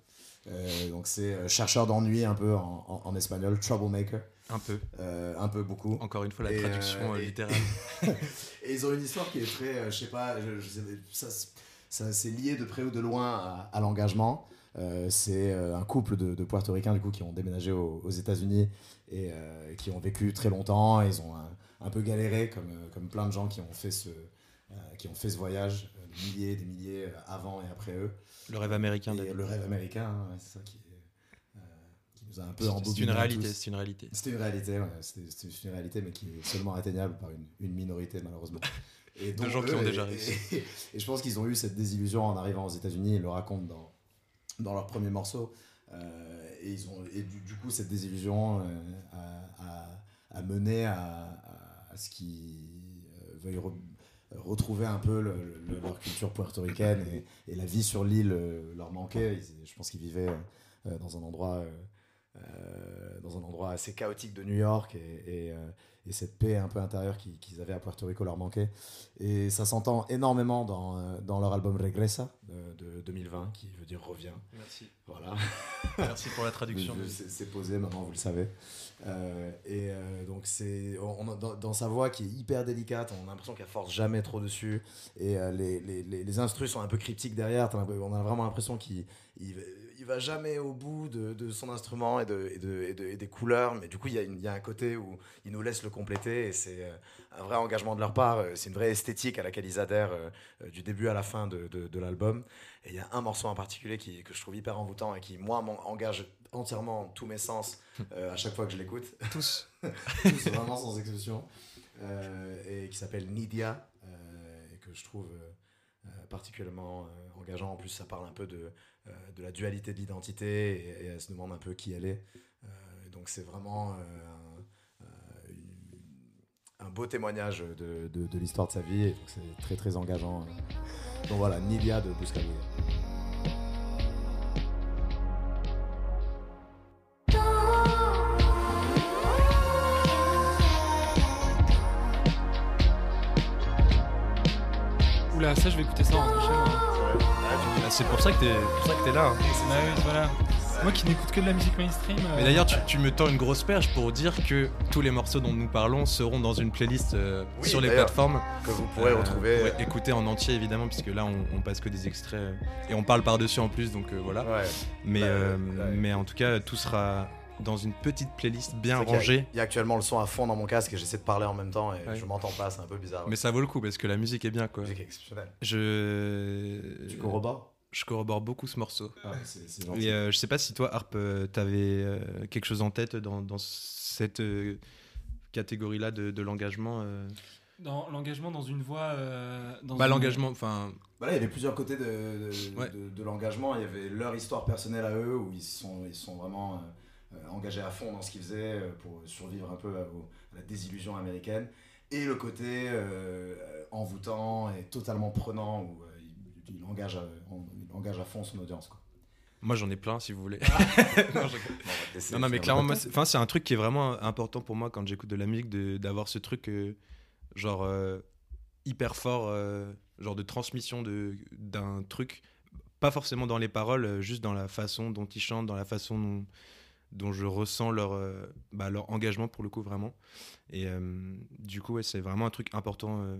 Euh, donc c'est euh, chercheur d'ennui un peu en, en- en espagnol, troublemaker, Un peu. euh, un peu beaucoup. Encore une fois, la Et, traduction euh, euh, et- littérale. Et ils ont une histoire qui est très, euh, je sais pas, je, je ça, ça c'est lié de près ou de loin à, à l'engagement. Euh, c'est euh, un couple de, de Puertoricains du coup qui ont déménagé aux, aux États-Unis et euh, qui ont vécu très longtemps. Ils ont un, un peu galéré comme, comme plein de gens qui ont fait ce, qui ont fait ce voyage, des milliers des milliers avant et après eux. Le rêve américain. Et le rêve américain, hein, c'est ça qui, nous a un peu C'est embobiné c'est une réalité. C'est une réalité. C'est une réalité, ouais, c'est une réalité, mais qui est seulement atteignable par une, une minorité, malheureusement. Et De gens qui ont déjà réussi. Et, et je pense qu'ils ont eu cette désillusion en arrivant aux États-Unis, ils le racontent dans, dans leur premier morceau. Euh, et, ils ont, et du, du coup, cette désillusion euh, a, a- a mené à, à- à ce qu'ils euh, veuillent re- retrouver un peu le- le- leur culture puertoricaine et, et la vie sur l'île leur manquait. Ils- je pense qu'ils vivaient dans un endroit. Euh, dans un endroit assez chaotique de New York et, et, euh, et cette paix un peu intérieure qu'ils avaient à Puerto Rico leur manquait. Et ça s'entend énormément dans, euh, dans leur album Regresa de, de 2020, qui veut dire revient. Merci. Voilà. Merci pour la traduction. C'est posé maintenant, vous le savez. Euh, et euh, donc, c'est on, dans, sa voix qui est hyper délicate, on a l'impression qu'elle force jamais trop dessus. Et euh, les, les, les, les sont un peu cryptiques derrière. On a vraiment l'impression qu'il il, va jamais au bout de, de son instrument et, de, et, de, et, de- et des couleurs. Mais du coup, il y, a y a un côté où il nous laisse le compléter. Et c'est un vrai engagement de leur part. C'est une vraie esthétique à laquelle ils adhèrent du début à la fin de l'album. Et il y a un morceau en particulier qui, que je trouve hyper envoûtant et qui, moi, m'engage entièrement tous mes sens euh, à chaque fois que je l'écoute. Tous. Tous, vraiment sans exception. Euh, et qui s'appelle Nidia, euh, et que je trouve particulièrement engageant. En plus, ça parle un peu de, de la dualité de l'identité et, et elle se demande un peu qui elle est. Donc, c'est vraiment un, beau témoignage de, de, de l'histoire de sa vie, et donc c'est très très engageant. Donc voilà, Nidia de Buscaglia. Oula, ça, je vais écouter ça en rentrant chez moi. Bah, c'est pour ça que t'es pour ça que t'es là. hein. Bah oui, voilà. Moi qui n'écoute que de la musique mainstream. euh, Mais d'ailleurs, tu, tu me tends une grosse perche pour dire que tous les morceaux dont nous parlons seront dans une playlist euh, Oui, sur les plateformes. Que vous pourrez Euh, retrouver. écouter en entier évidemment, puisque là on, on passe que des extraits et on parle par-dessus en plus, donc euh, voilà. Ouais. Mais, Bah, euh, ouais. mais en tout cas, tout sera dans une petite playlist bien y a- rangée. Il y a actuellement le son à fond dans mon casque et j'essaie de parler en même temps et Ouais. je m'entends pas, c'est un peu bizarre. Mais ça vaut le coup parce que la musique est bien quoi. Musique exceptionnelle. Je. Tu corrobores? Je corrobore beaucoup ce morceau. Gentil. Et euh, je sais pas si toi, Harp, euh, t'avais euh, quelque chose en tête dans, dans cette euh, catégorie-là de, de l'engagement. euh. Dans l'engagement dans une voie. euh, dans Bah une- l'engagement, enfin, Bah là, il y avait plusieurs côtés de, de, Ouais. de- de l'engagement. Il y avait leur histoire personnelle à eux où ils sont, ils sont vraiment euh, engagés à fond dans ce qu'ils faisaient euh, pour survivre un peu à, la désillusion américaine. Et le côté euh, envoûtant et totalement prenant où euh, il, il engage à, on- il engage à fond son audience. Quoi. moi j'en ai plein si vous voulez. Non, je- laisser Non, non, mais clairement, moi, c'est- enfin, c'est un truc qui est vraiment important pour moi quand j'écoute de la musique, de- d'avoir ce truc, euh, genre, euh, hyper fort, euh, genre de transmission de- d'un truc, pas forcément dans les paroles, juste dans la façon dont ils chantent, dans la façon dont, dont je ressens leur, euh, bah, leur engagement pour le coup, vraiment. Et euh, du coup, ouais, c'est vraiment un truc important euh,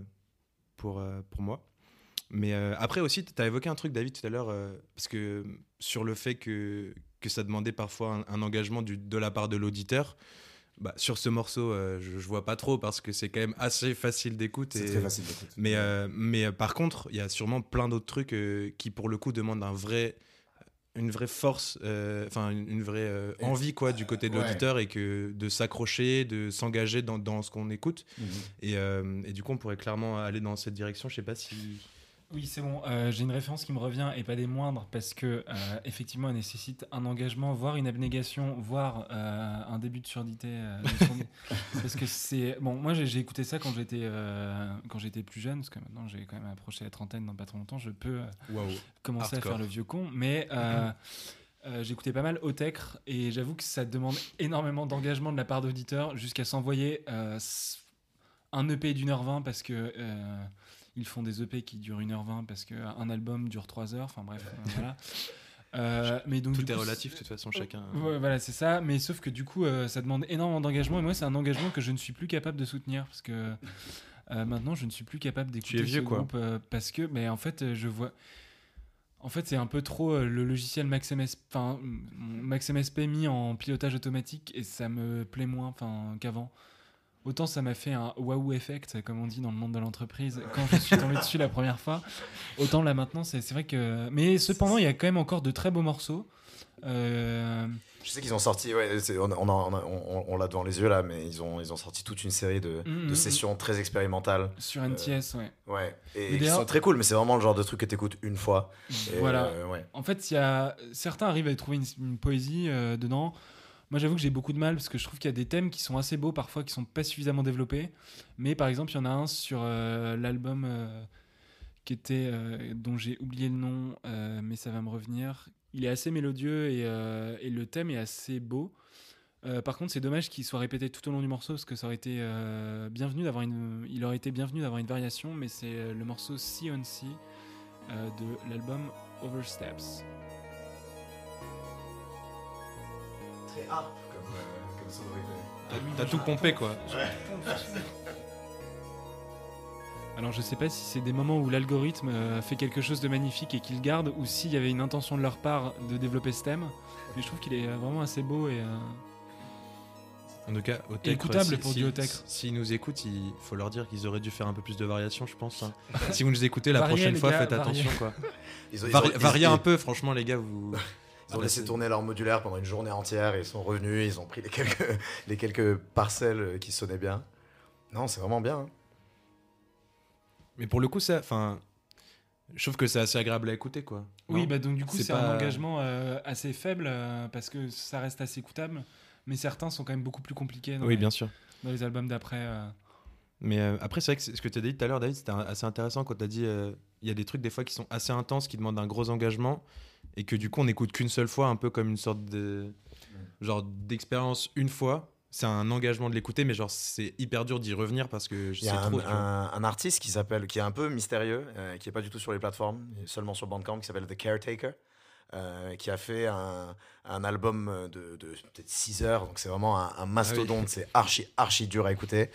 pour, pour moi. Mais après aussi, tu as évoqué un truc, David, tout à l'heure, parce que sur le fait que, que ça demandait parfois un, un engagement du, de la part de l'auditeur, bah, sur ce morceau, je, je vois pas trop parce que c'est quand même assez facile d'écoute. C'est très facile d'écoute. Mais, mais par contre, il y a sûrement plein d'autres trucs qui, pour le coup, demandent un vrai, une vraie force, euh, enfin une, une vraie euh, envie quoi, du côté de ouais. l'auditeur et que de s'accrocher, de s'engager dans, dans ce qu'on écoute. Mhm. Et, euh, et du coup, on pourrait clairement aller dans cette direction. Je sais pas si. Oui, c'est bon. Euh, J'ai une référence qui me revient et pas des moindres parce que euh, effectivement, elle nécessite un engagement, voire une abnégation, voire euh, un début de surdité. de parce que c'est bon. Moi, j'ai écouté ça quand j'étais quand j'étais plus jeune, parce que maintenant j'ai quand même approché la trentaine dans pas trop longtemps. Je peux commencer Hardcore. à faire le vieux con, mais euh, euh, j'écoutais pas mal Otecre et j'avoue que ça demande énormément d'engagement de la part d'auditeurs jusqu'à s'envoyer euh, un EP d'une heure vingt parce que euh, ils font des EP qui durent une heure vingt parce qu'un album dure trois heures. Enfin bref, euh, voilà. Euh, mais donc, Tout est coup, relatif, de toute façon, chacun. Ouais, voilà, c'est ça. Mais sauf que du coup, euh, ça demande énormément d'engagement. Et moi, c'est un engagement que je ne suis plus capable de soutenir. Parce que euh, maintenant, je ne suis plus capable d'écouter es vieux, ce quoi. groupe. euh, parce que, mais en fait, euh, je vois. En fait, c'est un peu trop euh, le logiciel MaxMS, enfin, MaxMSP mis en pilotage automatique et ça me plaît moins enfin, qu'avant. Autant ça m'a fait un waouh effect, comme on dit dans le monde de l'entreprise, quand je suis tombé dessus la première fois. Autant là maintenant, c'est vrai que. Mais cependant, il y a quand même encore de très beaux morceaux. Euh, Je sais qu'ils ont sorti, ouais, on, on, on, a- on- on l'a devant les yeux là, mais ils ont, ils ont sorti toute une série de, Mhm, de mhm. sessions très expérimentales. sur NTS, ouais. Ouais, Mais et qui sont très cool, mais c'est vraiment le genre de truc que tu écoutes une fois. Et, voilà. euh, ouais. En fait, y a certains arrivent à trouver une, une poésie euh, dedans. Moi, j'avoue que j'ai beaucoup de mal parce que je trouve qu'il y a des thèmes qui sont assez beaux parfois, qui sont pas suffisamment développés. Mais par exemple, il y en a un sur euh, l'album euh, qui était euh, dont j'ai oublié le nom, mais ça va me revenir. Il est assez mélodieux et, le thème est assez beau. Par contre, c'est dommage qu'il soit répété tout au long du morceau parce que ça aurait été bienvenu d'avoir une, il aurait été bienvenu d'avoir une variation, mais c'est le morceau Sea on Sea de l'album Oversteps. Très harp comme, euh, comme sonorité. T'as- T'as tout pompé quoi. Alors je sais pas si c'est des moments où l'algorithme euh, fait quelque chose de magnifique et qu'il garde, ou s'il y avait une intention de leur part de développer ce thème. Mais je trouve qu'il est euh, vraiment assez beau et euh, En tout cas, écoutable si- pour si- du. S'ils nous écoutent, il faut leur dire qu'ils auraient dû faire un peu plus de variations, je pense. hein. si vous nous écoutez la prochaine fois, gars, faites attention quoi. Ils ont, ils Vari- ont- ils- variez un peu, franchement, les gars, vous. Ils ont Ah, laissé tourner leur modulaire pendant une journée entière et ils sont revenus, ils ont pris les quelques, les quelques parcelles qui sonnaient bien. Non, c'est vraiment bien. hein. Mais pour le coup, ça, enfin, je trouve que c'est assez agréable à écouter quoi. Oui, Non bah donc du coup C'est pas- un engagement euh, assez faible euh, parce que ça reste assez écoutable, mais certains sont quand même beaucoup plus compliqués dans, oui, les, bien sûr. dans les albums d'après. euh. Mais euh, après, c'est vrai que ce que tu as dit tout à l'heure, David, c'était assez intéressant quand tu as dit euh, il y a des trucs des fois qui sont assez intenses, qui demandent un gros engagement, et que du coup, on n'écoute qu'une seule fois, un peu comme une sorte de. genre d'expérience une fois. C'est un engagement de l'écouter, mais genre, c'est hyper dur d'y revenir parce que je sais a un, trop. un- un artiste qui s'appelle, qui est un peu mystérieux, euh, qui est pas du tout sur les plateformes, seulement sur Bandcamp, qui s'appelle The Caretaker, euh, qui a fait un, un album de, de peut-être 6 heures, donc c'est vraiment un, un mastodonte, c'est archi archi dur à écouter.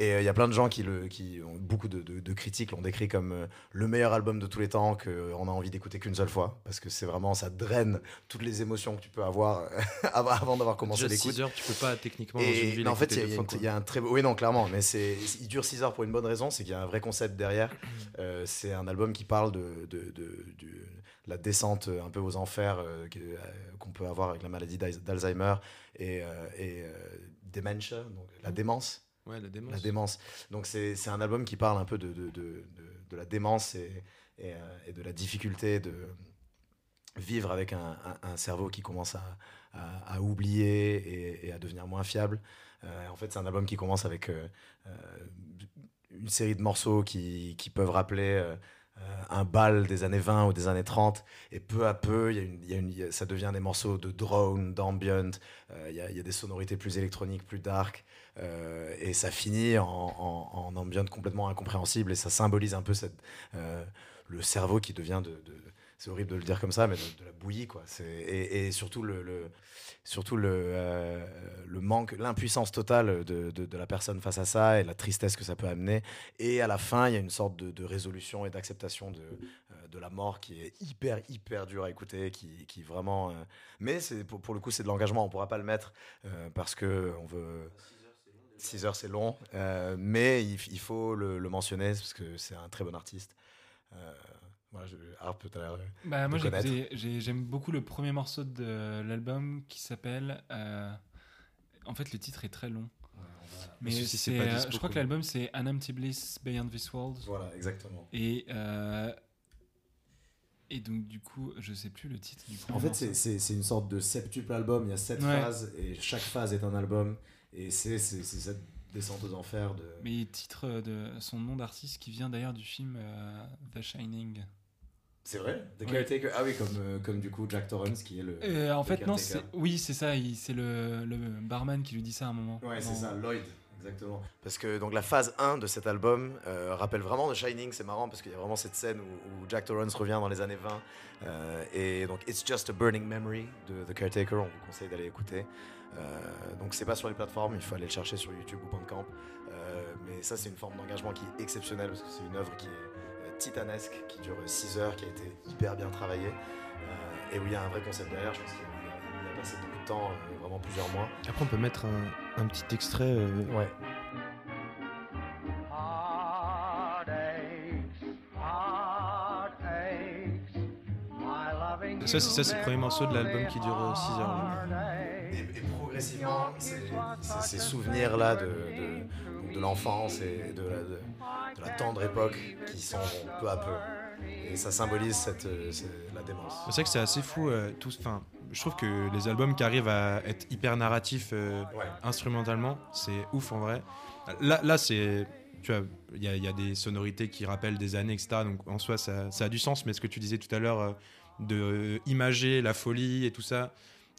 Et euh, il y a plein de gens qui, le, qui ont beaucoup de, de- de critiques l'ont décrit comme euh, le meilleur album de tous les temps qu'on a envie d'écouter qu'une seule fois parce que c'est vraiment ça draine toutes les émotions que tu peux avoir euh, avant d'avoir commencé l'écoute. 6 heures, tu peux pas techniquement dans une Et en fait, il y, a- y y un très beau. Oui, non, clairement, mais c'est, il dure 6 heures pour une bonne raison, c'est qu'il y a un vrai concept derrière. Euh, c'est un album qui parle de, de, de- la descente euh, un peu aux enfers euh, euh, qu'on peut avoir avec la maladie d'Al- d'Alzheimer et, euh, et euh, dementia, donc la démence. La démence. Donc c'est un album qui parle un peu de, de, de, la démence et, euh, et de la difficulté de vivre avec un, un- cerveau qui commence à, à- oublier et, à devenir moins fiable. Euh, en fait, c'est un album qui commence avec euh, une série de morceaux qui, qui peuvent rappeler un bal des années 20 ou des années 30. Et peu à peu, y a une- ça devient des morceaux de drone, d'ambient. Il y, y a des sonorités plus électroniques, plus dark. Euh, et ça finit en, en, ambient complètement incompréhensible. Et ça symbolise un peu euh, le cerveau qui devient de. c'est horrible de le dire comme ça, mais de, la bouillie, quoi. Et, surtout euh, le manque, l'impuissance totale de, la personne face à ça et la tristesse que ça peut amener. Et à la fin, il y a une sorte de, résolution et d'acceptation de, la mort qui est hyper, hyper dur à écouter, qui, qui vraiment. mais pour, le coup, c'est de l'engagement. On pourra pas le mettre parce que on veut. 6 heures, c'est long, euh, mais il, il faut le, le mentionner parce que c'est un très bon artiste. Euh, voilà, je, Harp, tout à l'heure. Bah, moi j'aime beaucoup le premier morceau de l'album qui s'appelle. euh, En fait, le titre est très long. Mais c'est euh, je crois que l'album c'est An Empty Bliss Beyond This World. Voilà, exactement. Et, euh, et donc, du coup, je sais plus le titre du En fait, c'est- une sorte de septuple album. Il y a sept Ouais. phases et chaque phase est un album. Et c'est cette descente aux enfers de. Mais titre de son nom d'artiste qui vient d'ailleurs du film euh, The Shining. C'est vrai? The Ouais. Caretaker Ah oui, comme, euh, comme du coup Jack Torrance qui est le. Euh, en fait, non, oui, c'est ça. il- C'est le, le barman qui lui dit ça à un moment. Ouais, c'est ça, Lloyd. Exactement. Parce que donc la phase 1 de cet album euh, rappelle vraiment The Shining, c'est marrant parce qu'il y a vraiment cette scène où, Jack Torrance revient dans les années 20 euh, et donc It's Just a Burning Memory de The Caretaker, on vous conseille d'aller écouter. Euh, donc c'est pas sur les plateformes, il faut aller le chercher sur YouTube ou Bandcamp. Euh, mais ça c'est une forme d'engagement qui est exceptionnelle parce que c'est une œuvre qui est titanesque, qui dure 6 heures, qui a été hyper bien travaillée et où il y a un vrai concept derrière. Je pense qu'il a, a passé beaucoup de temps, vraiment plusieurs mois. Après, on peut mettre un, un petit extrait. euh, Ouais. Ça, c'est ça, c'est le premier morceau de l'album qui dure 6 heures. Et, et progressivement, ces, souvenirs-là de, de, de l'enfance et de la, de- de la tendre époque qui s'en vont peu à peu. Et ça symbolise cette, euh, la démence. C'est vrai que c'est assez fou. euh, je trouve que les albums qui arrivent à être hyper narratifs euh, Ouais. instrumentalement, c'est ouf en vrai. Là, là c'est. Tu vois, il y, a- il y a des sonorités qui rappellent des années, etc. Donc en soi, ça, ça a du sens. Mais ce que tu disais tout à l'heure, euh, de euh, imager la folie et tout ça,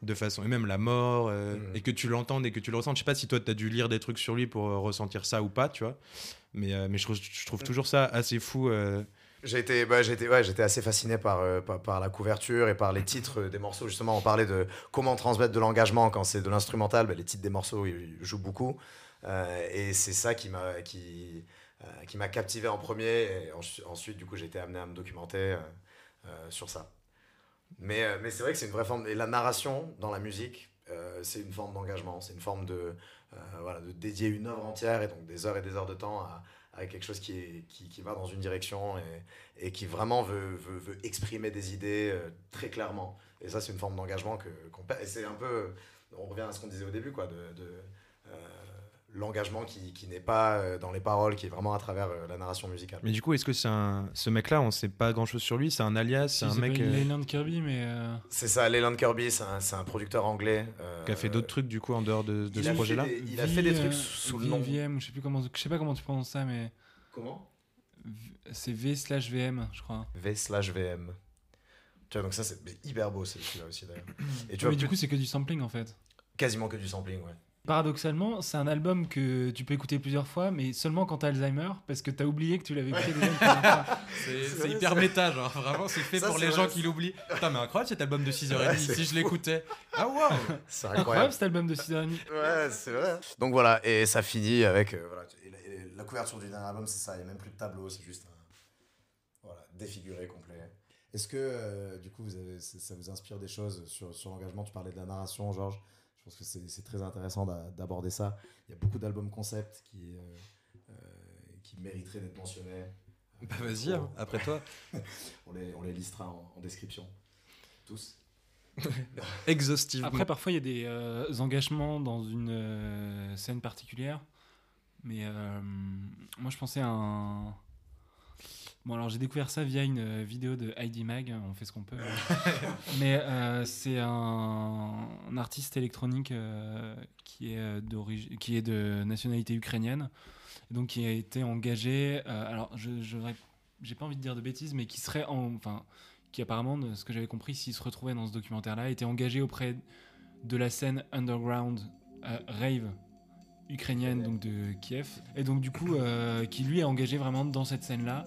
de façon et même la mort euh, Mhm. et que tu l'entendes et que tu le ressentes je sais pas si toi tu as dû lire des trucs sur lui pour ressentir ça ou pas tu vois mais mais je trouve, je trouve toujours ça assez fou J'ai été, bah, été, ouais, j'étais assez fasciné par, euh, par, par la couverture et par les titres euh, des morceaux. Justement, on parlait de comment transmettre de l'engagement quand c'est de l'instrumental. bah, les titres des morceaux ils, jouent beaucoup. Euh, et c'est ça qui m'a, qui, qui m'a captivé en premier. Et ensu- ensuite, du coup, j'ai été amené à me documenter sur ça. Mais, mais c'est vrai que c'est une vraie forme. Et la narration dans la musique, c'est une forme d'engagement. C'est une forme de, voilà, de dédier une œuvre entière et donc des heures et des heures de temps à, à quelque chose qui, est, qui, qui va dans une direction et, et qui vraiment veut, veut, veut exprimer des idées euh, très clairement. Et ça, c'est une forme d'engagement que, qu'on perd. Et c'est un peu. On revient à ce qu'on disait au début, quoi, de euh, L'engagement qui, qui n'est pas euh, dans les paroles, qui est vraiment à travers euh, la narration musicale. mais du coup est-ce que c'est un ce mec là on sait pas grand chose sur lui c'est un alias c'est un mec euh, Leyland Kirby, mais. euh, C'est ça, Leland Kirby, c'est un, c'est un producteur anglais. euh, qui a fait d'autres trucs du coup en dehors de, de ce a projet là fait des- Il a V, fait des trucs sous le nom. VVM, je sais plus comment, je sais pas comment tu prononces ça, mais Comment? V- c'est V slash VM, je crois. V slash VM. Tu vois, donc ça, c'est hyper beau, c'est celui-là aussi d'ailleurs. Et tu vois, mais du coup, c'est que du sampling en fait. quasiment que du sampling, ouais. Paradoxalement, c'est un album que tu peux écouter plusieurs fois, mais seulement quand t'as Alzheimer, parce que t'as oublié que tu l'avais écouté déjà première fois. C'est hyper méta, genre vraiment, c'est fait Ça, pour les vrai, gens qui l'oublient. Putain, mais incroyable cet album de 6h30 Ouais, si je l'écoutais. Ah waouh C'est Incroyable incroyable. cet album de 6h30. ouais, c'est vrai. Donc voilà, et ça finit avec. euh, voilà, et la, et la couverture du dernier album, c'est ça, il n'y a même plus de tableau, c'est juste un. Voilà, défiguré complet. Est-ce que, euh, du coup, vous avez, ça ça vous inspire des choses sur, sur l'engagement? Tu parlais de la narration, Georges. Pense que c'est très intéressant d'a- d'aborder ça. Il y a beaucoup d'albums concept qui, euh, euh, qui mériteraient d'être mentionnés. Bah vas-y, hein, après toi. On les, on les listera en, en description. Tous. Exhaustivement. Après, parfois, il y a des euh, engagements dans une euh, scène particulière. Mais euh, moi, je pensais à un. Bon, alors j'ai découvert ça via une euh, vidéo de Heidi Mag, on fait ce qu'on peut. Mais euh, c'est un, un artiste électronique euh, qui, est d'origi- qui est de nationalité ukrainienne, donc qui a été engagé. euh, alors, je n'ai j'ai pas envie de dire de bêtises, mais qui serait en. Enfin, qui apparemment, de ce que j'avais compris, s'il se retrouvait dans ce documentaire-là, était engagé auprès de la scène underground rave ukrainienne donc de Kiev et donc du coup euh, qui lui est engagé vraiment dans cette scène là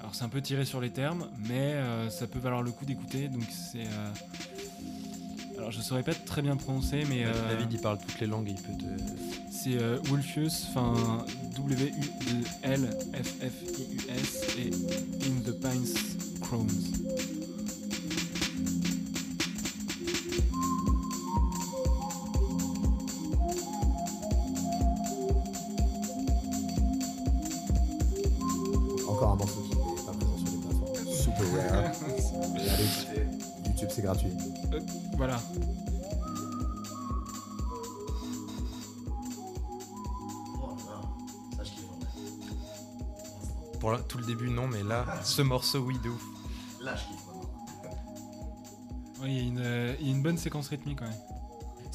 alors c'est un peu tiré sur les termes mais euh, ça peut valoir le coup d'écouter donc c'est euh, alors je saurais pas très bien prononcer mais euh, David, il parle toutes les langues, il peut te. c'est euh, Wolfius enfin W U L F F I U S et In the Pines Crones YouTube, c'est gratuit. Euh, voilà. Pour la- tout le début, non, mais là, ce morceau, oui, de ouf. Là, je kiffe il y, a une, euh, il y a une bonne séquence rythmique ouais.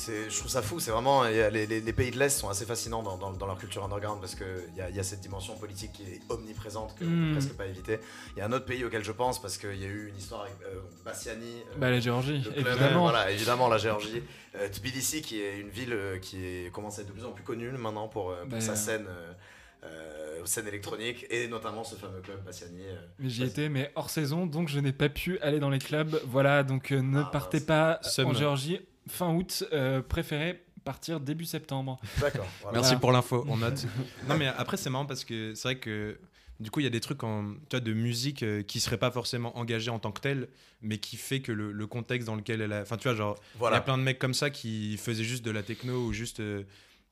Je trouve ça fou, c'est vraiment. Les, les- les pays de l'Est sont assez fascinants dans, dans- dans leur culture underground parce qu'il y y a cette dimension politique qui est omniprésente, qu'on Mm. peut presque pas éviter. Il y a un autre pays auquel je pense parce qu'il y a eu une histoire avec euh, Bassiani. euh, bah la Géorgie club, évidemment voilà, évidemment, la Géorgie. Euh, Tbilissi, qui est une ville euh, qui est, commence à être de plus en plus connue maintenant pour, euh, pour Bah, sa scène, euh, euh, scène électronique et notamment ce fameux club Bassiani. euh, Mais J'y étais, mais hors saison, donc je n'ai pas pu aller dans les clubs. Voilà, donc euh, ne Ah, partez pas Somme. en Géorgie fin août. euh, préférez partir début septembre. D'accord. voilà. Merci Voilà. pour l'info, on note. non, mais après, c'est marrant parce que c'est vrai que du coup, il y a des trucs en, tu vois, de musique euh, qui seraient pas forcément engagés en tant que tel, mais qui fait que le, le contexte dans lequel elle a. Enfin, tu vois, genre, il y Voilà. a plein de mecs comme ça qui faisaient juste de la techno ou juste euh,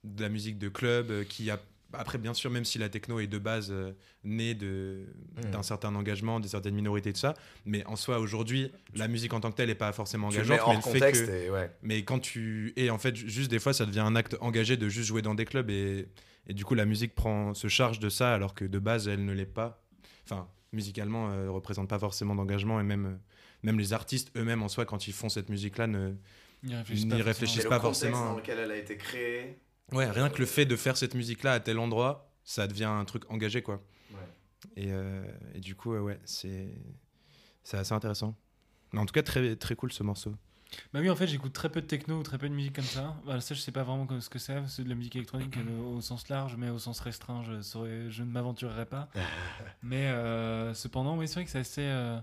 de la musique de club, euh, qui a. Après, bien sûr, même si la techno est de base euh, née de- Mm. d'un certain engagement, de certaines minorités, tout ça, mais en soi, aujourd'hui, la musique en tant que telle n'est pas forcément engageante, mais le fait que. et ouais. Mais quand tu. Et en fait, ju- juste des fois, ça devient un acte engagé de juste jouer dans des clubs et, et du coup, la musique prend, se charge de ça alors que de base, elle ne l'est pas. Enfin, musicalement, elle ne représente pas forcément d'engagement et même, euh, même les artistes eux-mêmes en soi, quand ils font cette musique-là, ne. N'y réfléchissez N'y pas réfléchissent C'est forcément. le pas contexte forcément. dans lequel elle a été créée. Ouais, rien que le fait de faire cette musique-là à tel endroit, ça devient un truc engagé, quoi. Ouais. Et, euh, et du coup, ouais, c'est c'est assez intéressant. Mais en tout cas, très, très cool ce morceau. Bah oui, en fait, j'écoute très peu de techno ou très peu de musique comme ça. Voilà, ça, je sais pas vraiment ce que c'est. C'est de la musique électronique euh, au sens large, mais au sens restreint, je, saurais- je ne m'aventurerai pas. mais euh, cependant, oui, c'est vrai que c'est assez. euh,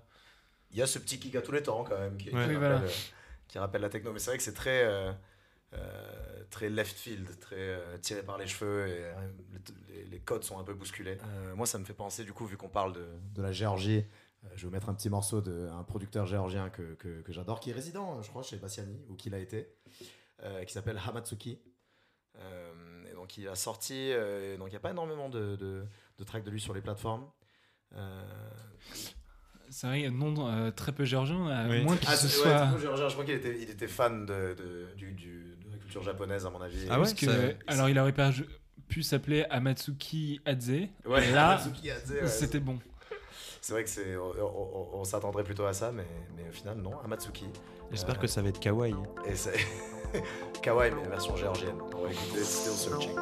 Il y a ce petit kick à tous les temps quand même qui, qui Ouais. Oui, rappelle, voilà. euh, qui rappelle la techno. Mais c'est vrai que c'est très, euh, très left field, très euh, tiré par les cheveux et euh, les, les codes sont un peu bousculés. Euh, moi, ça me fait penser, du coup, vu qu'on parle de, de la Géorgie, euh, je vais vous mettre un petit morceau d'un producteur géorgien que, que, que j'adore, qui est résident, je crois, chez Bassiani, ou qui l'a été, euh, qui s'appelle Hamatsuki. Euh, et donc, il a sorti, euh, et donc il n'y a pas énormément de, de, de tracks de lui sur les plateformes. Euh, C'est vrai, non, euh, très peu géorgien, à Oui. moins qu'il Ah, soit. ouais, Géorgien, je crois qu'il était, il était fan de, de, du, culture japonaise, à mon avis. Ah ouais, Parce que, ça- alors, il aurait pas pu s'appeler Amatsuki Adze. Ouais, Et là, ouais. C'était bon. C'est vrai que c'est, on, on- on s'attendrait plutôt à ça, mais, mais au final, non. Hamatsuki. J'espère Euh, que ça va être kawaii. Et c'est Kawaii, mais version géorgienne. On va écouter Still Searching.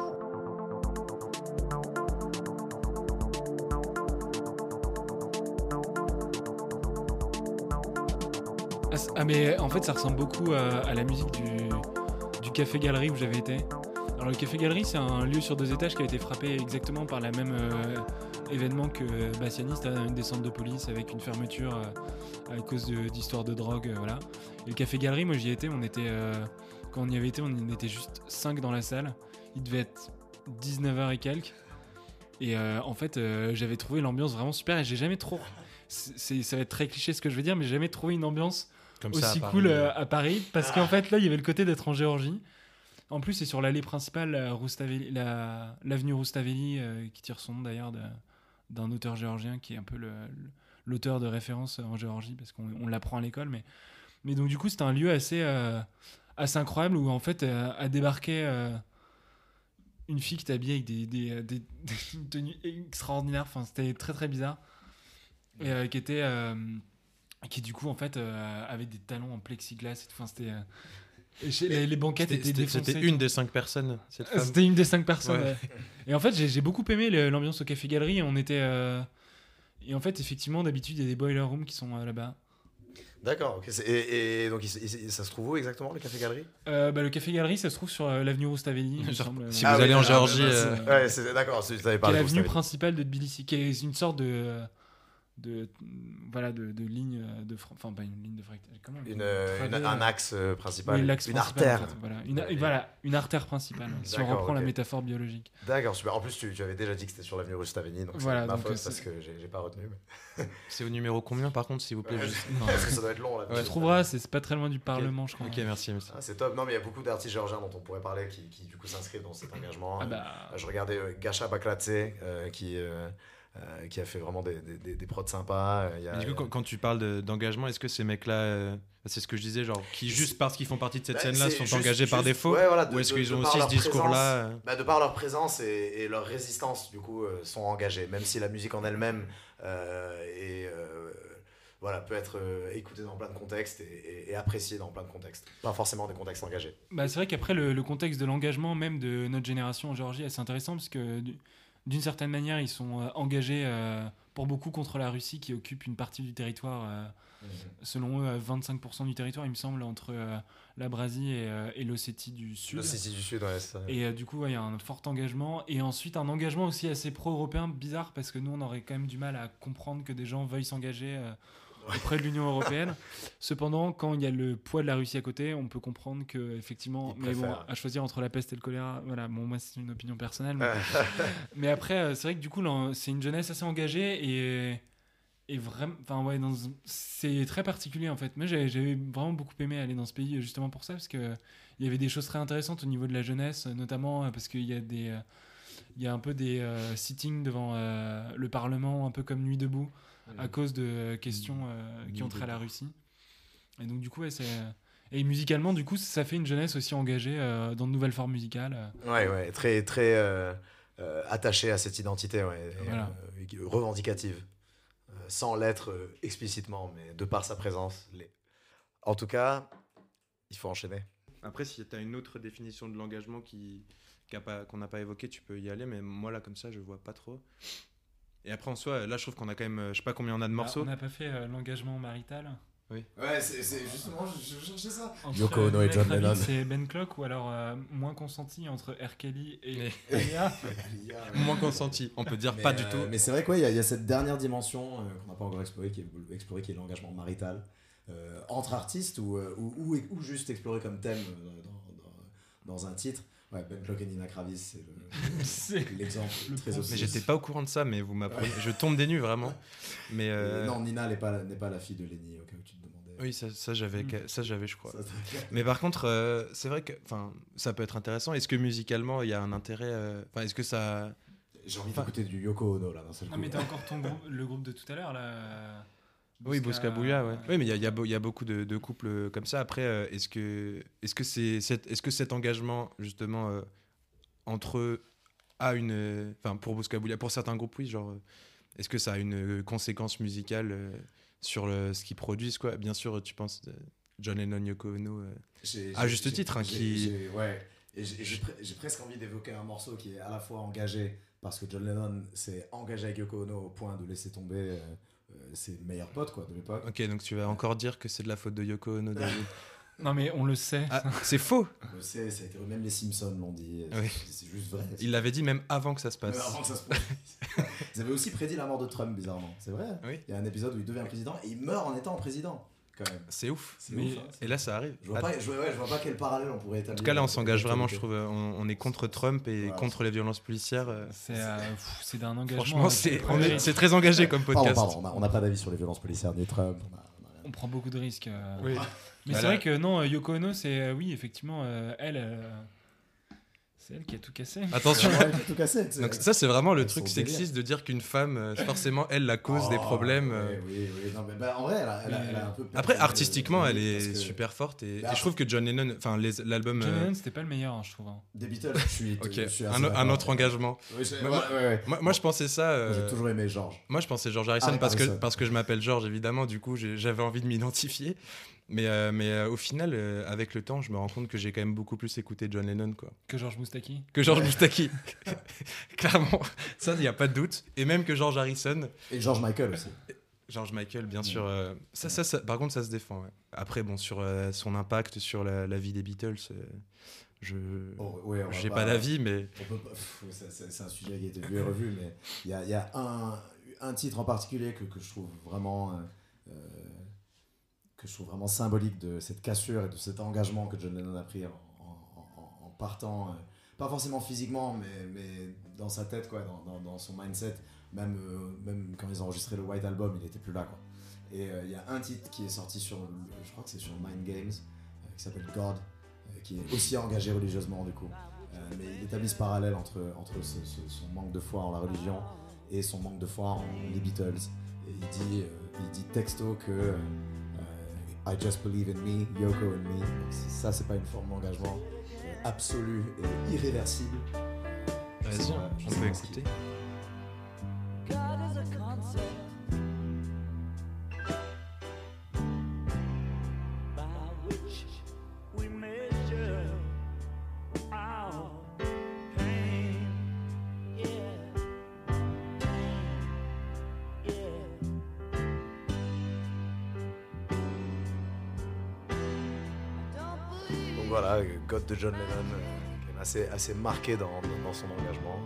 Ah, Ah, mais en fait, ça ressemble beaucoup à, à la musique du Café Galerie où j'avais été. Alors, le Café Galerie, c'est un lieu sur deux étages qui a été frappé exactement par le même euh, événement que Bassiani, c'est-à-dire une descente de police avec une fermeture euh, à cause d'histoires de, drogue. euh, voilà. Et le Café Galerie, moi j'y étais, on était, quand on y avait été, on était juste 5 dans la salle. Il devait être 19h et quelques. Et en fait, j'avais trouvé l'ambiance vraiment super et j'ai jamais trop. ça va être très cliché ce que je veux dire, mais j'ai jamais trouvé une ambiance Comme ça, à aussi Paris. cool euh, à Paris. Parce qu'en fait là il y avait le côté d'être en Géorgie. En plus c'est sur l'allée principale la la- l'avenue Roustavéli euh, qui tire son nom d'ailleurs d'un auteur géorgien qui est un peu l'auteur de référence en Géorgie parce qu'on on l'apprend à l'école mais mais donc du coup c'était un lieu assez euh, assez incroyable où en fait euh, a débarqué euh, une fille qui était habillée avec des, des, des- des tenues extraordinaires. Enfin c'était très très bizarre. Et euh, qui était euh, qui du coup en fait euh, avait des talons en plexiglas et tout. Enfin, c'était euh, chez- les, les banquettes C'était- étaient défoncées. c'était une des cinq personnes, cette femme. C'était une des cinq personnes. Ouais. Et en fait, j'ai beaucoup aimé l'ambiance au Café Galerie. On était. euh, Et en fait, effectivement, d'habitude, il y a des boiler rooms qui sont euh, là-bas. D'accord, Et, et donc, il, il- ça se trouve où exactement, le Café Galerie? Euh, bah, le Café Galerie, ça se trouve sur euh, l'avenue Roustavéli. si Euh, vous Ah allez oui, en ah, Géorgie, bah, euh, c'est- Ouais, d'accord, c'est- tu avais parlé l'avenue principale de Tbilissi, qui est une sorte de. De voilà de, de ligne de enfin pas une ligne de fractal comment Une, euh, une- Travers, un axe euh, principal, Oui, une principal, artère. en fait, voilà. Une, Et- voilà, une artère principale, si on reprend la métaphore biologique. D'accord, super. En plus, tu, tu avais déjà dit que c'était sur l'avenue Rustaveni, donc Voilà, c'est ma donc, faute euh, parce que j'ai pas retenu. mais- C'est au numéro combien par contre, s'il vous plaît juste- Non, Parce que ça doit être long là. Ouais. Tu trouveras, c'est pas très loin du Parlement, je crois. Ok, merci, merci. Ah, c'est top. Non, mais il y a beaucoup d'artistes géorgiens dont on pourrait parler qui, qui, du coup s'inscrivent dans cet engagement. Ah Euh, bah, Je regardais euh, Gacha Baklatse euh, qui, euh, euh, qui a fait vraiment des, des, des- des prods sympas. Euh, il y a- Mais du coup, quand, quand tu parles de- d'engagement, est-ce que ces mecs-là, euh, c'est ce que je disais, genre, qui juste parce qu'ils font partie de cette Bah, scène-là sont juste- engagés par défaut ouais, voilà, de- Ou est-ce qu'ils ont aussi ce leur discours-là Bah, de par leur présence et, et leur résistance, du coup, euh, sont engagés. Même si la musique en elle-même euh, est, euh, voilà, peut être euh, écoutée dans plein de contextes et, et- et appréciée dans plein de contextes. Pas forcément des contextes engagés. bah, c'est vrai qu'après, le, le contexte de l'engagement même de notre génération en Géorgie est assez intéressant parce que du- d'une certaine manière, ils sont euh, engagés euh, pour beaucoup contre la Russie qui occupe une partie du territoire. euh, selon eux, à 25% du territoire, il me semble, entre euh, l'Abrasie et, et l'Ossétie du Sud. Sicile du Sud, ouais, ça. Et du coup, ouais, il y a un fort engagement. Et ensuite, un engagement aussi assez pro-européen, bizarre, parce que nous, on aurait quand même du mal à comprendre que des gens veuillent s'engager auprès de l'Union européenne. Cependant, quand il y a le poids de la Russie à côté, on peut comprendre que, effectivement, Ils mais bon, à choisir entre la peste et le choléra, voilà, bon, moi, c'est une opinion personnelle. Mais, mais après, euh, c'est vrai que du coup, c'est une jeunesse assez engagée et. Et vraiment, enfin ouais, dans c'est très particulier en fait. Moi, j'avais vraiment beaucoup aimé aller dans ce pays justement pour ça, parce que il y avait des choses très intéressantes au niveau de la jeunesse, notamment euh, parce qu'il y a des, euh, il y a un peu des euh, sittings devant euh, le Parlement, un peu comme Nuit debout, à cause de euh, questions euh, qui ont trait à la. Russie. Et donc du coup, ouais, c'est euh, et musicalement, du coup, ça fait une jeunesse aussi engagée euh, dans de nouvelles formes musicales. Ouais, ouais, très, très euh, euh, attaché à cette identité, ouais, et, Voilà. euh, qui- revendicative, Euh, sans l'être euh, explicitement, mais de par sa présence. Les... En tout cas, il faut enchaîner. Après, si tu as une autre définition de l'engagement qui qu'on n'a pas évoqué, tu peux y aller, mais moi, là, comme ça, je vois pas trop. Et après, en soi, là, je trouve qu'on a quand même, euh, je sais pas combien on a de morceaux. Ah, on n'a pas fait euh, l'engagement marital. Ouais, c'est c'est justement, je, je cherchais ça. Entre, Yoko euh, Ono et John Lennon. C'est Ben Clock ou alors euh, moins consenti entre R. Kelly et Enya. Moins consenti. On peut dire Mais, pas du tout. Mais c'est vrai qu'il y, a- il y a cette dernière dimension euh, qu'on n'a pas encore explorée, qui est, explorée, qui est l'engagement marital euh, entre artistes ou, euh, ou, ou, ou juste exploré comme thème dans, dans, dans un titre. Ouais, Ben Clock et Nina Kravis, c'est le- l'exemple Le très obvious. Mais j'étais pas au courant de ça, mais vous m'apprenez. Je tombe des nues vraiment. Mais Et euh, Non, Nina n'est pas, n'est pas la fille de Lenny, au cas où tu te demandais. oui, ça, ça, j'avais, Mm. ça j'avais, je crois. Ça, Mais par contre, euh, c'est vrai que, enfin, ça peut être intéressant. Est-ce que musicalement, il y a un intérêt euh, Enfin, est-ce que ça J'ai envie d'écouter du Yoko Ono là d'un seul coup. mais t'as encore ton groupe, le groupe de tout à l'heure là. Oui, Bouska- Bouska ouais. Oui, mais il y a, y y beaucoup de, de couples comme ça. Après, euh, est-ce que, est-ce que c'est, cet- est-ce que cet engagement justement euh, entre eux a une, euh, enfin, pour Bouska pour certains groupes, oui, genre, euh, est-ce que ça a une euh, conséquence musicale euh, sur le, ce qu'ils produisent, quoi? Bien sûr, tu penses euh, John Lennon, Yoko Ono. euh, À juste titre, hein, j'ai- qui- j'ai- Ouais, et j'ai j'ai pre- j'ai presque envie d'évoquer un morceau qui est à la fois engagé, parce que John Lennon s'est engagé avec Yoko Ono au point de laisser tomber euh, euh, ses meilleurs potes quoi, de l'époque. Ok, donc tu vas encore dire que c'est de la faute de Yoko Ono. David. Non, mais on le sait. Ah, c'est faux. Je sais, ça a été- même les Simpsons l'ont dit, Oui. c'est juste vrai. Il l'avait dit même avant que ça se Même passe. avant que ça se produise. Ils avaient aussi prédit la mort de Trump, bizarrement. C'est vrai. Oui. Il y a un épisode où il devient président et il meurt en étant président, quand même. C'est ouf. C'est Mais- ouf. hein. Et là, ça arrive. Je vois, pas, je, vois- ouais, je vois pas quel parallèle on pourrait établir. En tout cas, là, on s'engage vraiment, je trouve. euh, On, on est contre Trump et Voilà. contre les violences policières. euh. C'est euh, d'un engagement. Franchement, euh, c'est c'est très engagé comme podcast. pardon, on n'a pas d'avis sur les violences policières ni Trump. on a- on a rien. on prend beaucoup de risques. euh. Oui. Mais Bah c'est vrai que non, Yoko Ono, c'est oui, effectivement, euh, elle, euh, c'est elle qui a tout cassé. Attention. Tout cassé. Donc ça, c'est vraiment le Elles truc sexiste de dire qu'une femme, euh, c'est forcément elle la cause des Oh, problèmes. Oui, euh. oui, oui. Non, mais bah, en vrai, elle a, elle a- elle a un peu. Après, artistiquement, le elle est que super forte et, Bah, et je trouve que John Lennon, enfin l'album, John euh, Lennon, c'était pas le meilleur, hein, je trouve. hein. Des Beatles, je suis. ok, je suis assez un, autre engagement. Oui, ouais, ouais, ouais. Moi, moi, je pensais ça. Euh, J'ai toujours aimé Georges. Moi, je pensais George Harrison Ah, parce que parce que je m'appelle George évidemment. Du coup, j'avais envie de m'identifier. Mais euh, mais euh, au final, euh, avec le temps, je me rends compte que j'ai quand même beaucoup plus écouté John Lennon quoi Que George Moustaki. que George Moustaki. Clairement, ça il y a pas de doute. Et même que George Harrison. Et George Michael aussi. George Michael, bien Mm. sûr. euh, ça, ça, ça- par contre, ça se défend. ouais. Après, bon, sur euh, son impact sur la, la vie des Beatles, euh, je Oh, ouais, j'ai pas d'avis, mais c'est- un sujet qui a été vu et revu, mais il y a, il y a un, un titre en particulier que, que je trouve vraiment euh, euh, que je trouve vraiment symbolique de cette cassure et de cet engagement que John Lennon a pris en, partant, euh, pas forcément physiquement, mais, mais dans sa tête, quoi, dans, dans- son mindset. Même, euh, même quand ils ont enregistré le White Album, il était plus là. Quoi. Et euh, il y a un titre qui est sorti sur, je crois que c'est sur Mind Games, qui s'appelle God, qui est aussi engagé religieusement du coup. Mais il établit ce parallèle entre, entre son manque de foi en la religion et son manque de foi en les Beatles. Il dit, il dit texto que I just believe in me, Yoko and me. Ça, c'est pas une forme d'engagement euh, absolu et irréversible. Vas-y, on peut écouter. God is a voilà, God de John Lennon, euh, qui est assez, assez marqué dans, son engagement.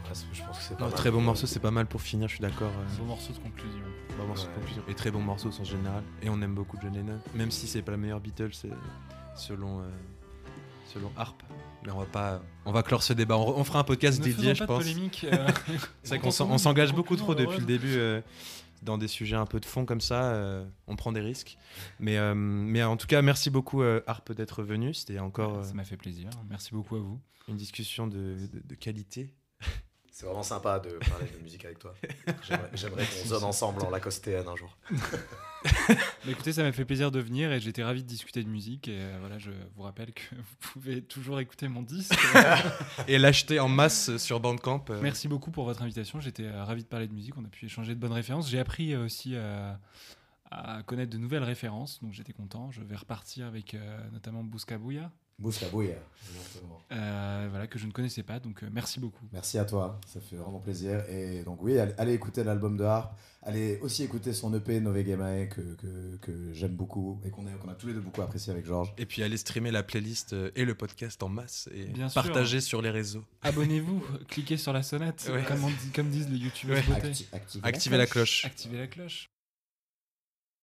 Voilà, c'est- je pense que c'est pas Non, mal. très bon morceau, c'est pas mal pour finir, je suis d'accord. euh, Beau morceau de conclusion. bon morceau de conclusion. Et très bon morceau en général. Et on aime beaucoup John Lennon, même si c'est pas la meilleure Beatles, selon euh, selon Harp. Mais on va pas, on va clore ce débat. On, on fera un podcast Ne dédié, je pas de pense. polémique. euh, C'est vrai qu'on s'engage beaucoup trop depuis le début euh, dans des sujets un peu de fond comme ça. euh, on prend des risques. Mais, euh, mais en tout cas, merci beaucoup euh, Harp d'être venu. C'était encore Ça m'a fait plaisir. Merci beaucoup à vous. une discussion de, de- de qualité. C'est vraiment sympa de parler de musique avec toi. J'aimerais- qu'on sonne ensemble en lacostéenne un jour. Écoutez, ça m'a fait plaisir de venir et j'étais ravi de discuter de musique. Et euh, voilà, je vous rappelle que vous pouvez toujours écouter mon disque. Et l'acheter en masse sur Bandcamp. euh, Merci beaucoup pour votre invitation. J'étais euh, ravi de parler de musique. On a pu échanger de bonnes références. J'ai appris aussi à connaître de nouvelles références, donc j'étais content. Je vais repartir avec notamment Bouska Bouya. Boost la bouille. Exactement. euh, voilà, que je ne connaissais pas. Donc euh, merci beaucoup. Merci à toi, ça fait vraiment plaisir. Et donc oui, allez, allez écouter l'album de Harp, allez aussi écouter son EP Nove Gemae que, que, que j'aime beaucoup et qu'on a, qu'on a tous les deux beaucoup apprécié avec Georges. Et puis allez streamer la playlist euh, et le podcast en masse et Bien sûr. partager sur les réseaux. Abonnez-vous, cliquez sur la sonnette, Ouais. comme, on dit- comme disent les youtubeurs Ouais. beauté. Acti- activez Activez la cloche. Activez la cloche.